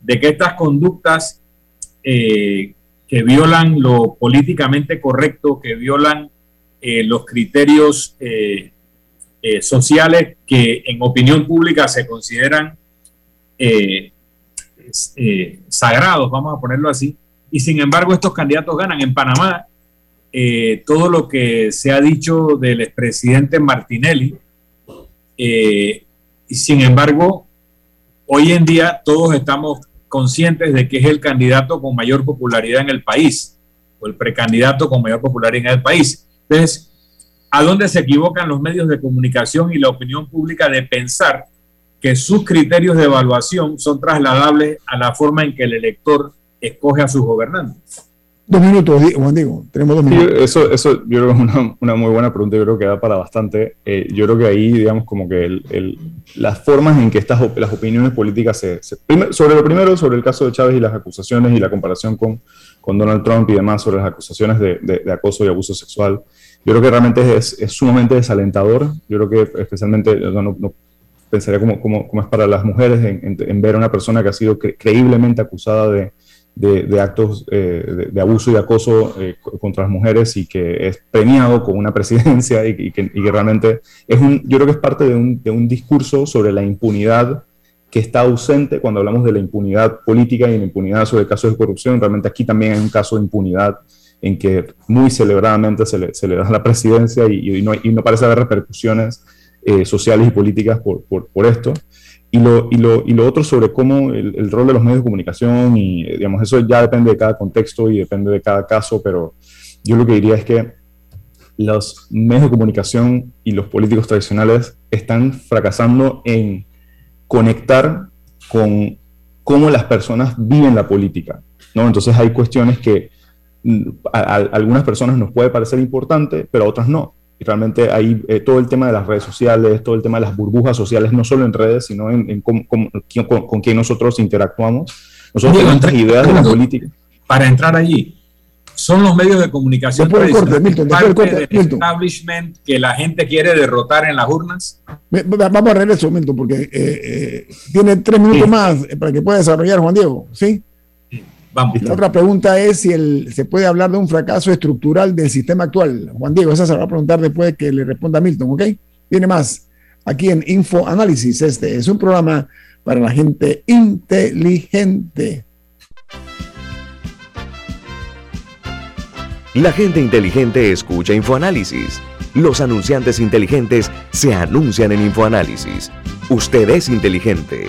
de que estas conductas eh, que violan lo políticamente correcto, que violan eh, los criterios eh, sociales que en opinión pública se consideran sagrados, vamos a ponerlo así, y sin embargo estos candidatos ganan. En Panamá, todo lo que se ha dicho del expresidente Martinelli, y sin embargo, hoy en día todos estamos conscientes de que es el candidato con mayor popularidad en el país, o el precandidato con mayor popularidad en el país. Entonces, ¿a dónde se equivocan los medios de comunicación y la opinión pública de pensar que sus criterios de evaluación son trasladables a la forma en que el elector escoge a sus gobernantes? Dos minutos, Juan Diego, tenemos dos minutos. eso, eso yo creo que es una, muy buena pregunta, yo creo que da para bastante. Eh, yo creo que ahí, digamos, como que el, las formas en que estas las opiniones políticas se... sobre lo primero, sobre el caso de Chávez y las acusaciones y la comparación con, con Donald Trump y demás sobre las acusaciones de, de, acoso y abuso sexual, yo creo que realmente es, es sumamente desalentador. Yo creo que especialmente, no, no pensaría como, como, como, es para las mujeres en, en, ver a una persona que ha sido creíblemente acusada de de, actos eh, de, abuso y acoso eh, contra las mujeres y que es premiado con una presidencia y, que, realmente es un, yo creo que es parte de un, de un, discurso sobre la impunidad que está ausente cuando hablamos de la impunidad política y la impunidad sobre casos de corrupción. Realmente aquí también hay un caso de impunidad en que muy celebradamente se le, se le da la presidencia y, no, y, no, parece haber repercusiones eh, sociales y políticas por, por, por esto. Y lo, y lo, y lo otro sobre cómo el, el, rol de los medios de comunicación, y digamos, eso ya depende de cada contexto y depende de cada caso, pero yo lo que diría es que los medios de comunicación y los políticos tradicionales están fracasando en conectar con cómo las personas viven la política. ¿no? Entonces hay cuestiones que mm, a, a algunas personas nos puede parecer importante, pero a otras no realmente ahí eh, todo el tema de las redes sociales, todo el tema de las burbujas sociales, no solo en redes, sino en, con, con, quién nosotros interactuamos. Nosotros tenemos ideas de la política. Para entrar allí, son los medios de comunicación parte del establishment que la gente quiere derrotar en las urnas. Vamos a regresar un momento porque eh, eh, tiene tres minutos más para que pueda desarrollar Juan Diego, ¿sí? La otra pregunta es si el, se puede hablar de un fracaso estructural del sistema actual. Juan Diego, esa se va a preguntar después de que le responda Milton, ¿ok? Viene más aquí en Info Análisis. Este es un programa para la gente inteligente. La gente inteligente escucha InfoAnálisis. Los anunciantes inteligentes se anuncian en InfoAnálisis. Usted es inteligente.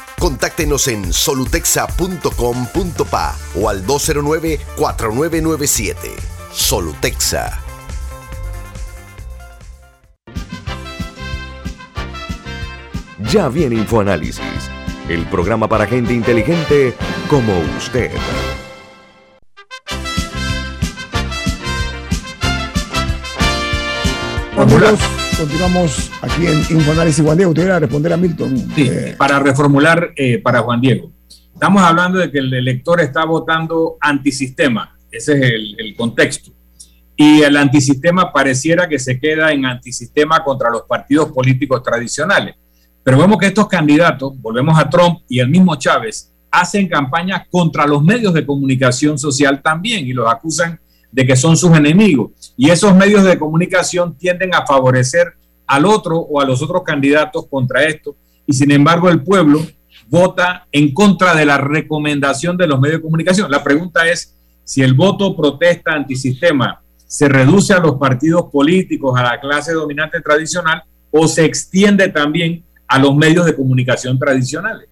Contáctenos en solutexa.com.pa o al 209-4997. Solutexa. Ya viene InfoAnálisis, el programa para gente inteligente como usted. Continuamos aquí en InfoAnálisis. Juan Diego, te voy a responder a Milton. Sí, eh, para reformular eh, para Juan Diego. Estamos hablando de que el elector está votando antisistema. Ese es el, el contexto. Y el antisistema pareciera que se queda en antisistema contra los partidos políticos tradicionales. Pero vemos que estos candidatos, volvemos a Trump y el mismo Chávez, hacen campaña contra los medios de comunicación social también y los acusan de que son sus enemigos. Y esos medios de comunicación tienden a favorecer al otro o a los otros candidatos contra esto. Y sin embargo el pueblo vota en contra de la recomendación de los medios de comunicación. La pregunta es si el voto protesta antisistema se reduce a los partidos políticos, a la clase dominante tradicional, o se extiende también a los medios de comunicación tradicionales.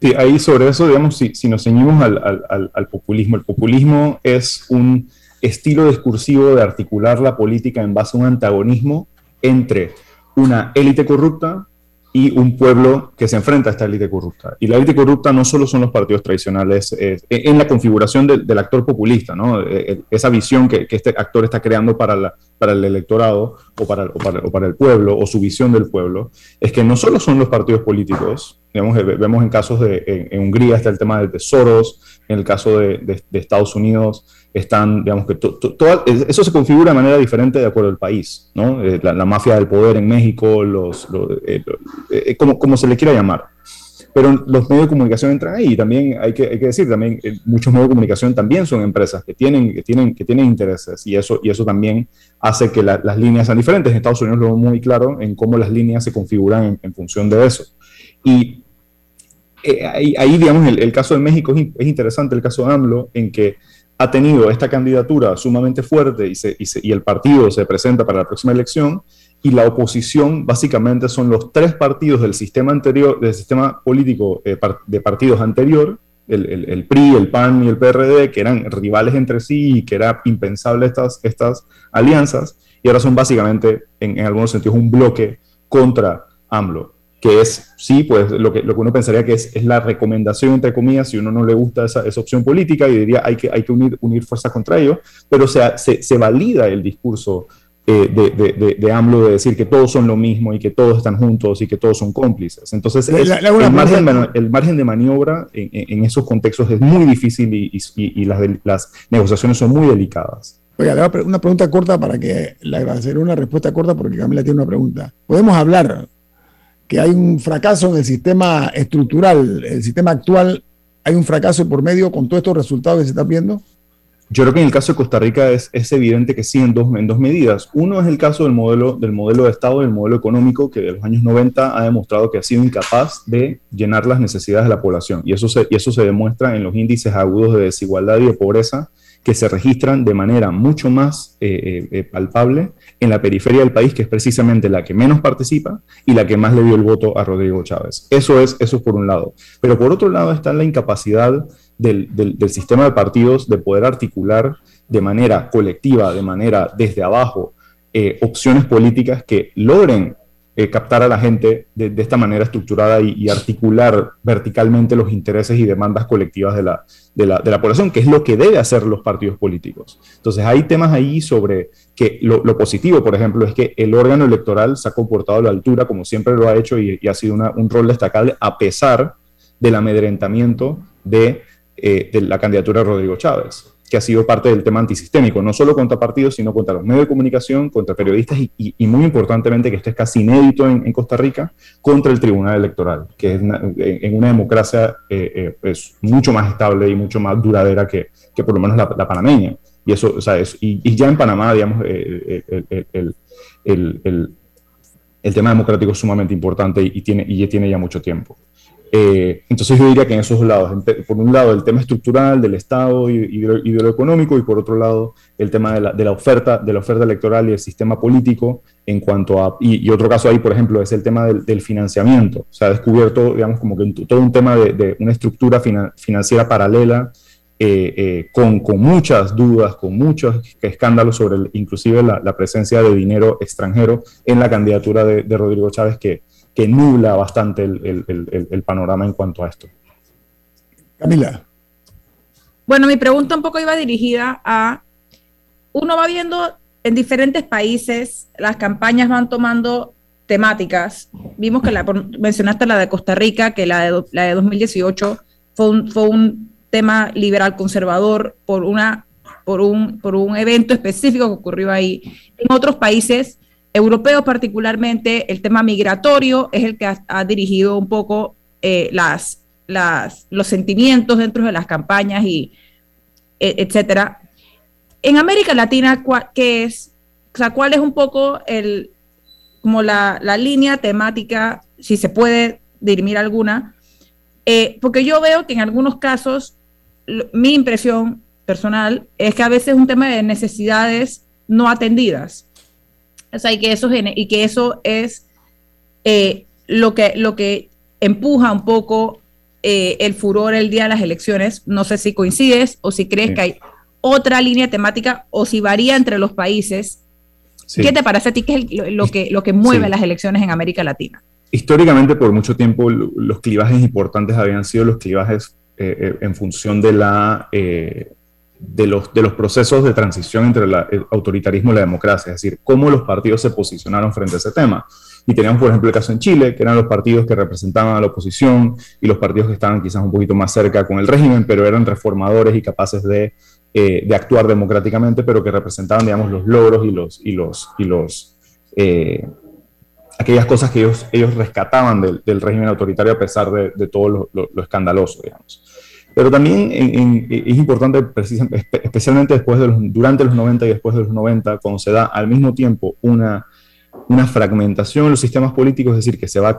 Sí, ahí sobre eso, digamos, si, nos ceñimos al, al, populismo, el populismo es un estilo discursivo de articular la política en base a un antagonismo entre una élite corrupta y un pueblo que se enfrenta a esta élite corrupta. Y la élite corrupta no solo son los partidos tradicionales, en la configuración del actor populista, ¿no? E, e, esa visión que, este actor está creando para, el electorado o, para, el pueblo, o su visión del pueblo, es que no solo son los partidos políticos, digamos, vemos en casos de, en, Hungría está el tema de tesoros, en el caso de, de Estados Unidos, están, digamos que todo, eso se configura de manera diferente de acuerdo al país, ¿no? Eh, la, mafia del poder en México, los, eh, eh, como, como, se le quiera llamar. Pero los medios de comunicación entran ahí y también hay que, hay que decir, también muchos medios de comunicación también son empresas que tienen, que tienen, que tienen intereses y eso, y eso también hace que las líneas sean diferentes. En Estados Unidos lo vemos muy claro en cómo las líneas se configuran en, función de eso. Y ahí, digamos, el, el, caso de México es, es interesante, el caso de AMLO, en que ha tenido esta candidatura sumamente fuerte y, y, el partido se presenta para la próxima elección y la oposición básicamente son los tres partidos del sistema anterior, del sistema político eh, de partidos anterior, el, PRI, el PAN y el PRD, que eran rivales entre sí y que era impensable estas, estas alianzas, y ahora son básicamente, en, en algunos sentidos, un bloque contra AMLO que es, sí, pues lo que, lo que uno pensaría que es, es la recomendación, entre comillas, si uno no le gusta esa, esa opción política y diría hay que, hay que unir, unir fuerzas contra ellos, pero se, se, se valida el discurso eh, de, de, de, AMLO de decir que todos son lo mismo y que todos están juntos y que todos son cómplices. Entonces, el, margen, el, margen, de maniobra en, en, esos contextos es muy difícil y, y, y las, las negociaciones son muy delicadas. Oiga, una pregunta corta para que le agradeceré una respuesta corta porque Camila tiene una pregunta. ¿Podemos hablar que hay un fracaso en el sistema estructural, el sistema actual, hay un fracaso por medio con todos estos resultados que se están viendo? Yo creo que en el caso de Costa Rica es, es evidente que sí, en dos, en dos medidas. Uno es el caso del modelo, del modelo de Estado, del modelo económico, que de los años 90 ha demostrado que ha sido incapaz de llenar las necesidades de la población. Y eso se, y eso se demuestra en los índices agudos de desigualdad y de pobreza que se registran de manera mucho más eh, eh, eh, palpable en la periferia del país, que es precisamente la que menos participa y la que más le dio el voto a Rodrigo Chávez. Eso es, eso por un lado. Pero por otro lado está la incapacidad del, del sistema de partidos de poder articular de manera colectiva, de manera desde abajo, opciones políticas que logren eh, captar a la gente de, esta manera estructurada y, articular verticalmente los intereses y demandas colectivas de la, de, la, de la, población, que es lo que debe hacer los partidos políticos. Entonces hay temas ahí sobre que lo, positivo, por ejemplo, es que el órgano electoral se ha comportado a la altura, como siempre lo ha hecho, y, ha sido un rol destacable, a pesar del amedrentamiento de, eh, de la candidatura de Rodrigo Chávez que ha sido parte del tema antisistémico, no solo contra partidos, sino contra los medios de comunicación, contra periodistas y, muy importantemente, que esto es casi inédito en, Costa Rica, contra el Tribunal Electoral, que es en una democracia eh, eh, es mucho más estable y mucho más duradera que, que por lo menos la, panameña. Y, eso, o sea, y, ya en Panamá, digamos, eh, el, el, el, tema democrático es sumamente importante y, tiene, y tiene ya mucho tiempo. Eh, entonces yo diría que en esos lados, por un lado el tema estructural del Estado y, de, económico y por otro lado el tema de la, de la, oferta, de la oferta electoral y el sistema político en cuanto a, y, otro caso ahí por ejemplo es el tema del, financiamiento, se ha descubierto digamos como que todo un tema de, una estructura financiera paralela eh, eh, con, muchas dudas, con muchos escándalos sobre inclusive la, presencia de dinero extranjero en la candidatura de, Rodrigo Chávez que que nubla bastante el, panorama en cuanto a esto. Camila. Bueno, mi pregunta un poco iba dirigida a, uno va viendo en diferentes países, las campañas van tomando temáticas. Vimos que la, mencionaste la de Costa Rica, que la de, la de 2018 fue un, fue un tema liberal conservador por, una, por, un, por un evento específico que ocurrió ahí. En otros países europeos particularmente, el tema migratorio es el que ha, dirigido un poco eh, las, los sentimientos dentro de las campañas y e, etcétera. En América Latina, ¿qué es? O sea, ¿cuál es un poco el, como la, la línea temática, si se puede dirimir alguna? Eh, porque yo veo que en algunos casos, mi impresión personal es que a veces es un tema de necesidades no atendidas. O sea, y que eso, y que eso es eh, lo, que, lo que empuja un poco eh, el furor el día de las elecciones. No sé si coincides o si crees que hay otra línea temática o si varía entre los países. ¿Qué te parece a ti que es lo, que, lo que mueve las elecciones en América Latina? Históricamente, por mucho tiempo, los clivajes importantes habían sido los clivajes eh, en función de la de los, de los procesos de transición entre el autoritarismo y la democracia, es decir, cómo los partidos se posicionaron frente a ese tema. Y teníamos, por ejemplo, el caso en Chile, que eran los partidos que representaban a la oposición y los partidos que estaban quizás un poquito más cerca con el régimen, pero eran reformadores y capaces de, eh, de actuar democráticamente, pero que representaban, digamos, los logros y los, y los, y los eh, aquellas cosas que ellos, ellos rescataban del, régimen autoritario a pesar de, de todo lo, lo, lo escandaloso, digamos. Pero también es importante, especialmente después de los, durante los 90 y después de los 90, cuando se da al mismo tiempo una, una fragmentación en los sistemas políticos, es decir, que se va,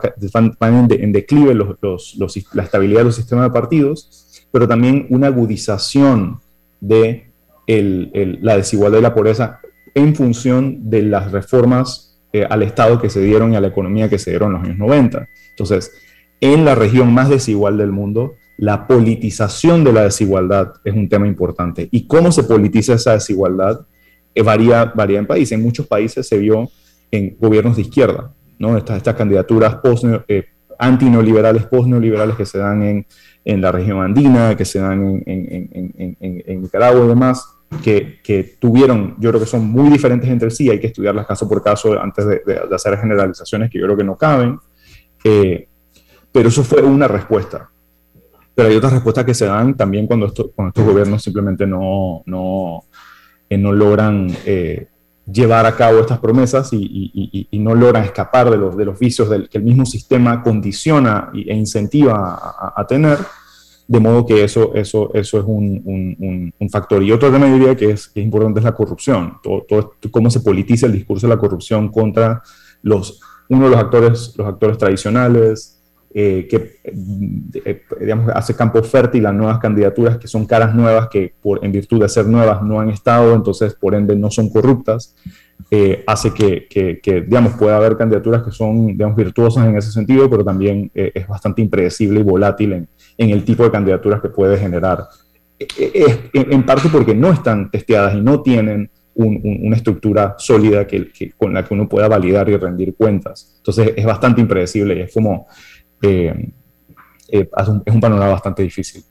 van, en, declive los, los, la estabilidad de los sistemas de partidos, pero también una agudización de el, la desigualdad y la pobreza en función de las reformas eh, al Estado que se dieron y a la economía que se dieron en los años 90. Entonces, en la región más desigual del mundo, la politización de la desigualdad es un tema importante. ¿Y cómo se politiza esa desigualdad? Eh, varía, varía en países. En muchos países se vio en gobiernos de izquierda, ¿no? Estas, estas candidaturas post, eh, antineoliberales, post-neoliberales que se dan en, en, la región andina, que se dan en, en Nicaragua y demás, que, que, tuvieron, yo creo que son muy diferentes entre sí, hay que estudiarlas caso por caso antes de, de, hacer generalizaciones que yo creo que no caben, eh, pero eso fue una respuesta pero hay otras respuestas que se dan también cuando, esto, cuando estos gobiernos simplemente no, no, eh, no logran eh, llevar a cabo estas promesas y, y, y, no logran escapar de los, de los vicios del, que el mismo sistema condiciona e incentiva a, a, tener, de modo que eso, eso, eso es un, un, un, factor. Y otro tema diría que es, que es importante es la corrupción, todo, todo, cómo se politiza el discurso de la corrupción contra los, uno de los actores, los actores tradicionales, eh, que eh, digamos, hace campo fértil a nuevas candidaturas que son caras nuevas que por, en virtud de ser nuevas no han estado, entonces por ende no son corruptas, eh, hace que, que, digamos, pueda haber candidaturas que son digamos, virtuosas en ese sentido, pero también es bastante impredecible y volátil en, en, el tipo de candidaturas que puede generar. Es, en parte porque no están testeadas y no tienen una estructura sólida que, con la que uno pueda validar y rendir cuentas. Entonces es bastante impredecible y es como eh, eh, es, un, panorama bastante difícil.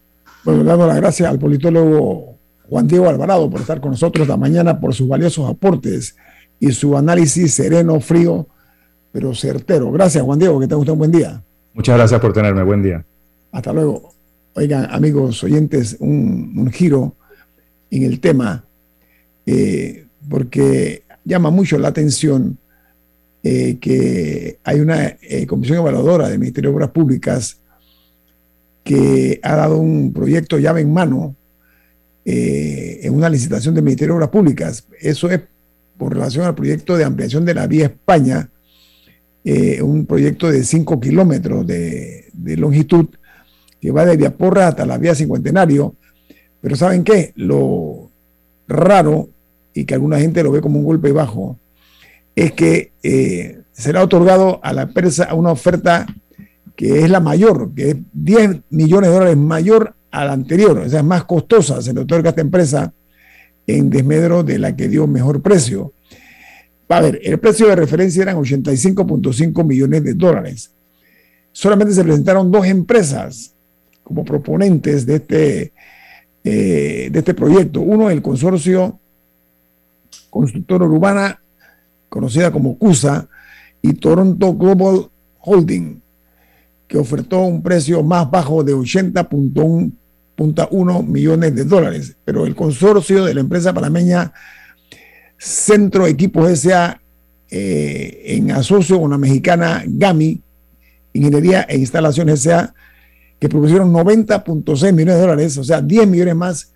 Bueno, dando las gracias al politólogo Juan Diego Alvarado por estar con nosotros esta mañana, por sus valiosos aportes y su análisis sereno, frío, pero certero. Gracias, Juan Diego, que te guste un buen día. Muchas gracias por tenerme, buen día. Hasta luego. Oigan, amigos oyentes, un, giro en el tema, eh, porque llama mucho la atención eh, que hay una eh, comisión evaluadora del Ministerio de Obras Públicas que ha dado un proyecto llave en mano eh, en una licitación del Ministerio de Obras Públicas. Eso es por relación al proyecto de ampliación de la vía España, un proyecto de 5 kilómetros de, longitud que va de Viaporra hasta la vía Cincuentenario. Pero ¿saben qué? Lo raro y que alguna gente lo ve como un golpe bajo es que eh, será otorgado a la empresa una oferta que es la mayor, que es 10 millones de dólares mayor a la anterior, o sea, es más costosa, se le otorga a esta empresa en desmedro de la que dio mejor precio. A ver, el precio de referencia eran 85.5 millones de dólares. Solamente se presentaron dos empresas como proponentes de este, eh, de este proyecto. Uno, el consorcio constructor urbana, conocida como CUSA, y Toronto Global Holding, que ofertó un precio más bajo de 80.1 millones de dólares. Pero el consorcio de la empresa panameña Centro Equipos S.A. Eh, en asocio con la mexicana GAMI, Ingeniería e Instalaciones S.A., que propusieron 90.6 millones de dólares, o sea, 10 millones más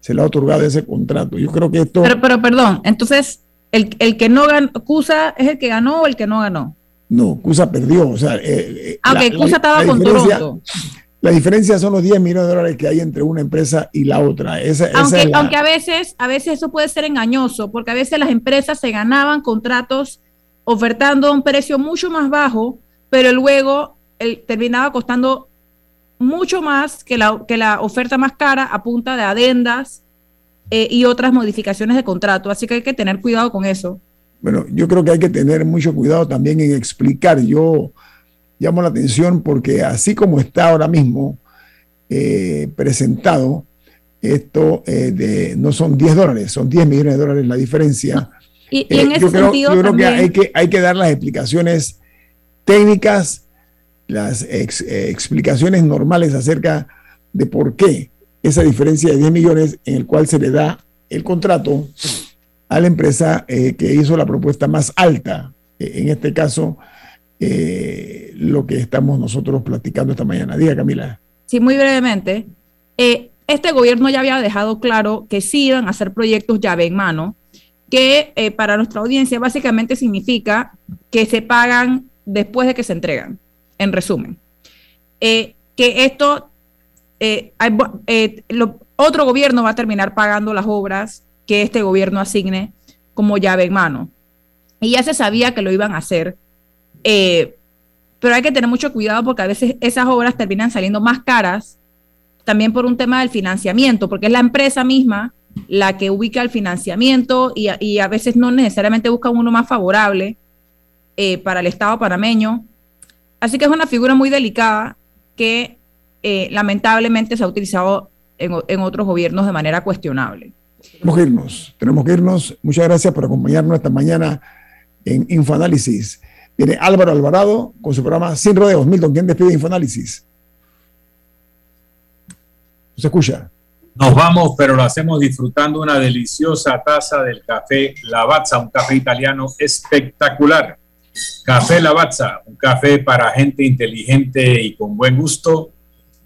se le ha otorgado ese contrato. Yo creo que esto... Pero, pero perdón, entonces, el, el que no ganó, CUSA es el que ganó o el que no ganó? No, CUSA perdió, o sea... Eh, ah, ok, CUSA estaba con Toronto. La diferencia son los 10 millones de dólares que hay entre una empresa y la otra. aunque, aunque a veces, a veces eso puede ser engañoso, porque a veces las empresas se ganaban contratos ofertando un precio mucho más bajo, pero luego el, terminaba costando mucho más que la, que la oferta más cara a punta de adendas eh, y otras modificaciones de contrato. Así que hay que tener cuidado con eso. Bueno, yo creo que hay que tener mucho cuidado también en explicar. Yo llamo la atención porque así como está ahora mismo eh, presentado, esto eh, de, no son 10 dólares, son 10 millones de dólares la diferencia. Y, en ese yo sentido yo creo que hay, que hay que dar las explicaciones técnicas las explicaciones normales acerca de por qué esa diferencia de 10 millones en el cual se le da el contrato a la empresa eh, que hizo la propuesta más alta. Eh, en este caso, eh, lo que estamos nosotros platicando esta mañana. Diga, Camila. Sí, muy brevemente. este gobierno ya había dejado claro que sí iban a hacer proyectos llave en mano, que para nuestra audiencia básicamente significa que se pagan después de que se entregan en resumen. Que esto, eh, eh, otro gobierno va a terminar pagando las obras que este gobierno asigne como llave en mano. Y ya se sabía que lo iban a hacer, pero hay que tener mucho cuidado porque a veces esas obras terminan saliendo más caras, también por un tema del financiamiento, porque es la empresa misma la que ubica el financiamiento y, y a veces no necesariamente busca uno más favorable para el Estado panameño Así que es una figura muy delicada que eh, lamentablemente se ha utilizado en, otros gobiernos de manera cuestionable. Tenemos que irnos, tenemos que irnos. Muchas gracias por acompañarnos esta mañana en Infoanálisis. Viene Álvaro Alvarado con su programa Sin Rodeos. Milton, ¿quién despide Infoanálisis? ¿Se escucha? Nos vamos, pero lo hacemos disfrutando una deliciosa taza del café Lavazza, un café italiano espectacular Café Lavazza, un café para gente inteligente y con buen gusto.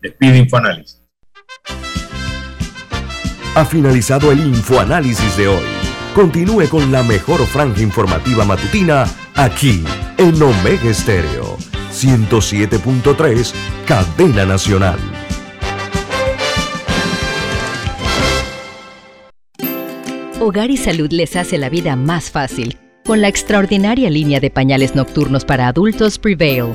Despide Infoanálisis. Ha finalizado el Infoanálisis de hoy. Continúe con la mejor franja informativa matutina aquí en Omega Estéreo 107.3, Cadena Nacional. Hogar y Salud les hace la vida más fácil con la extraordinaria línea de pañales nocturnos para adultos Prevail.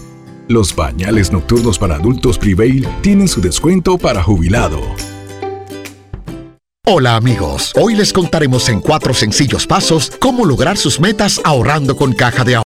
Los pañales nocturnos para adultos Prevail tienen su descuento para jubilado. Hola amigos, hoy les contaremos en cuatro sencillos pasos cómo lograr sus metas ahorrando con caja de ahorro.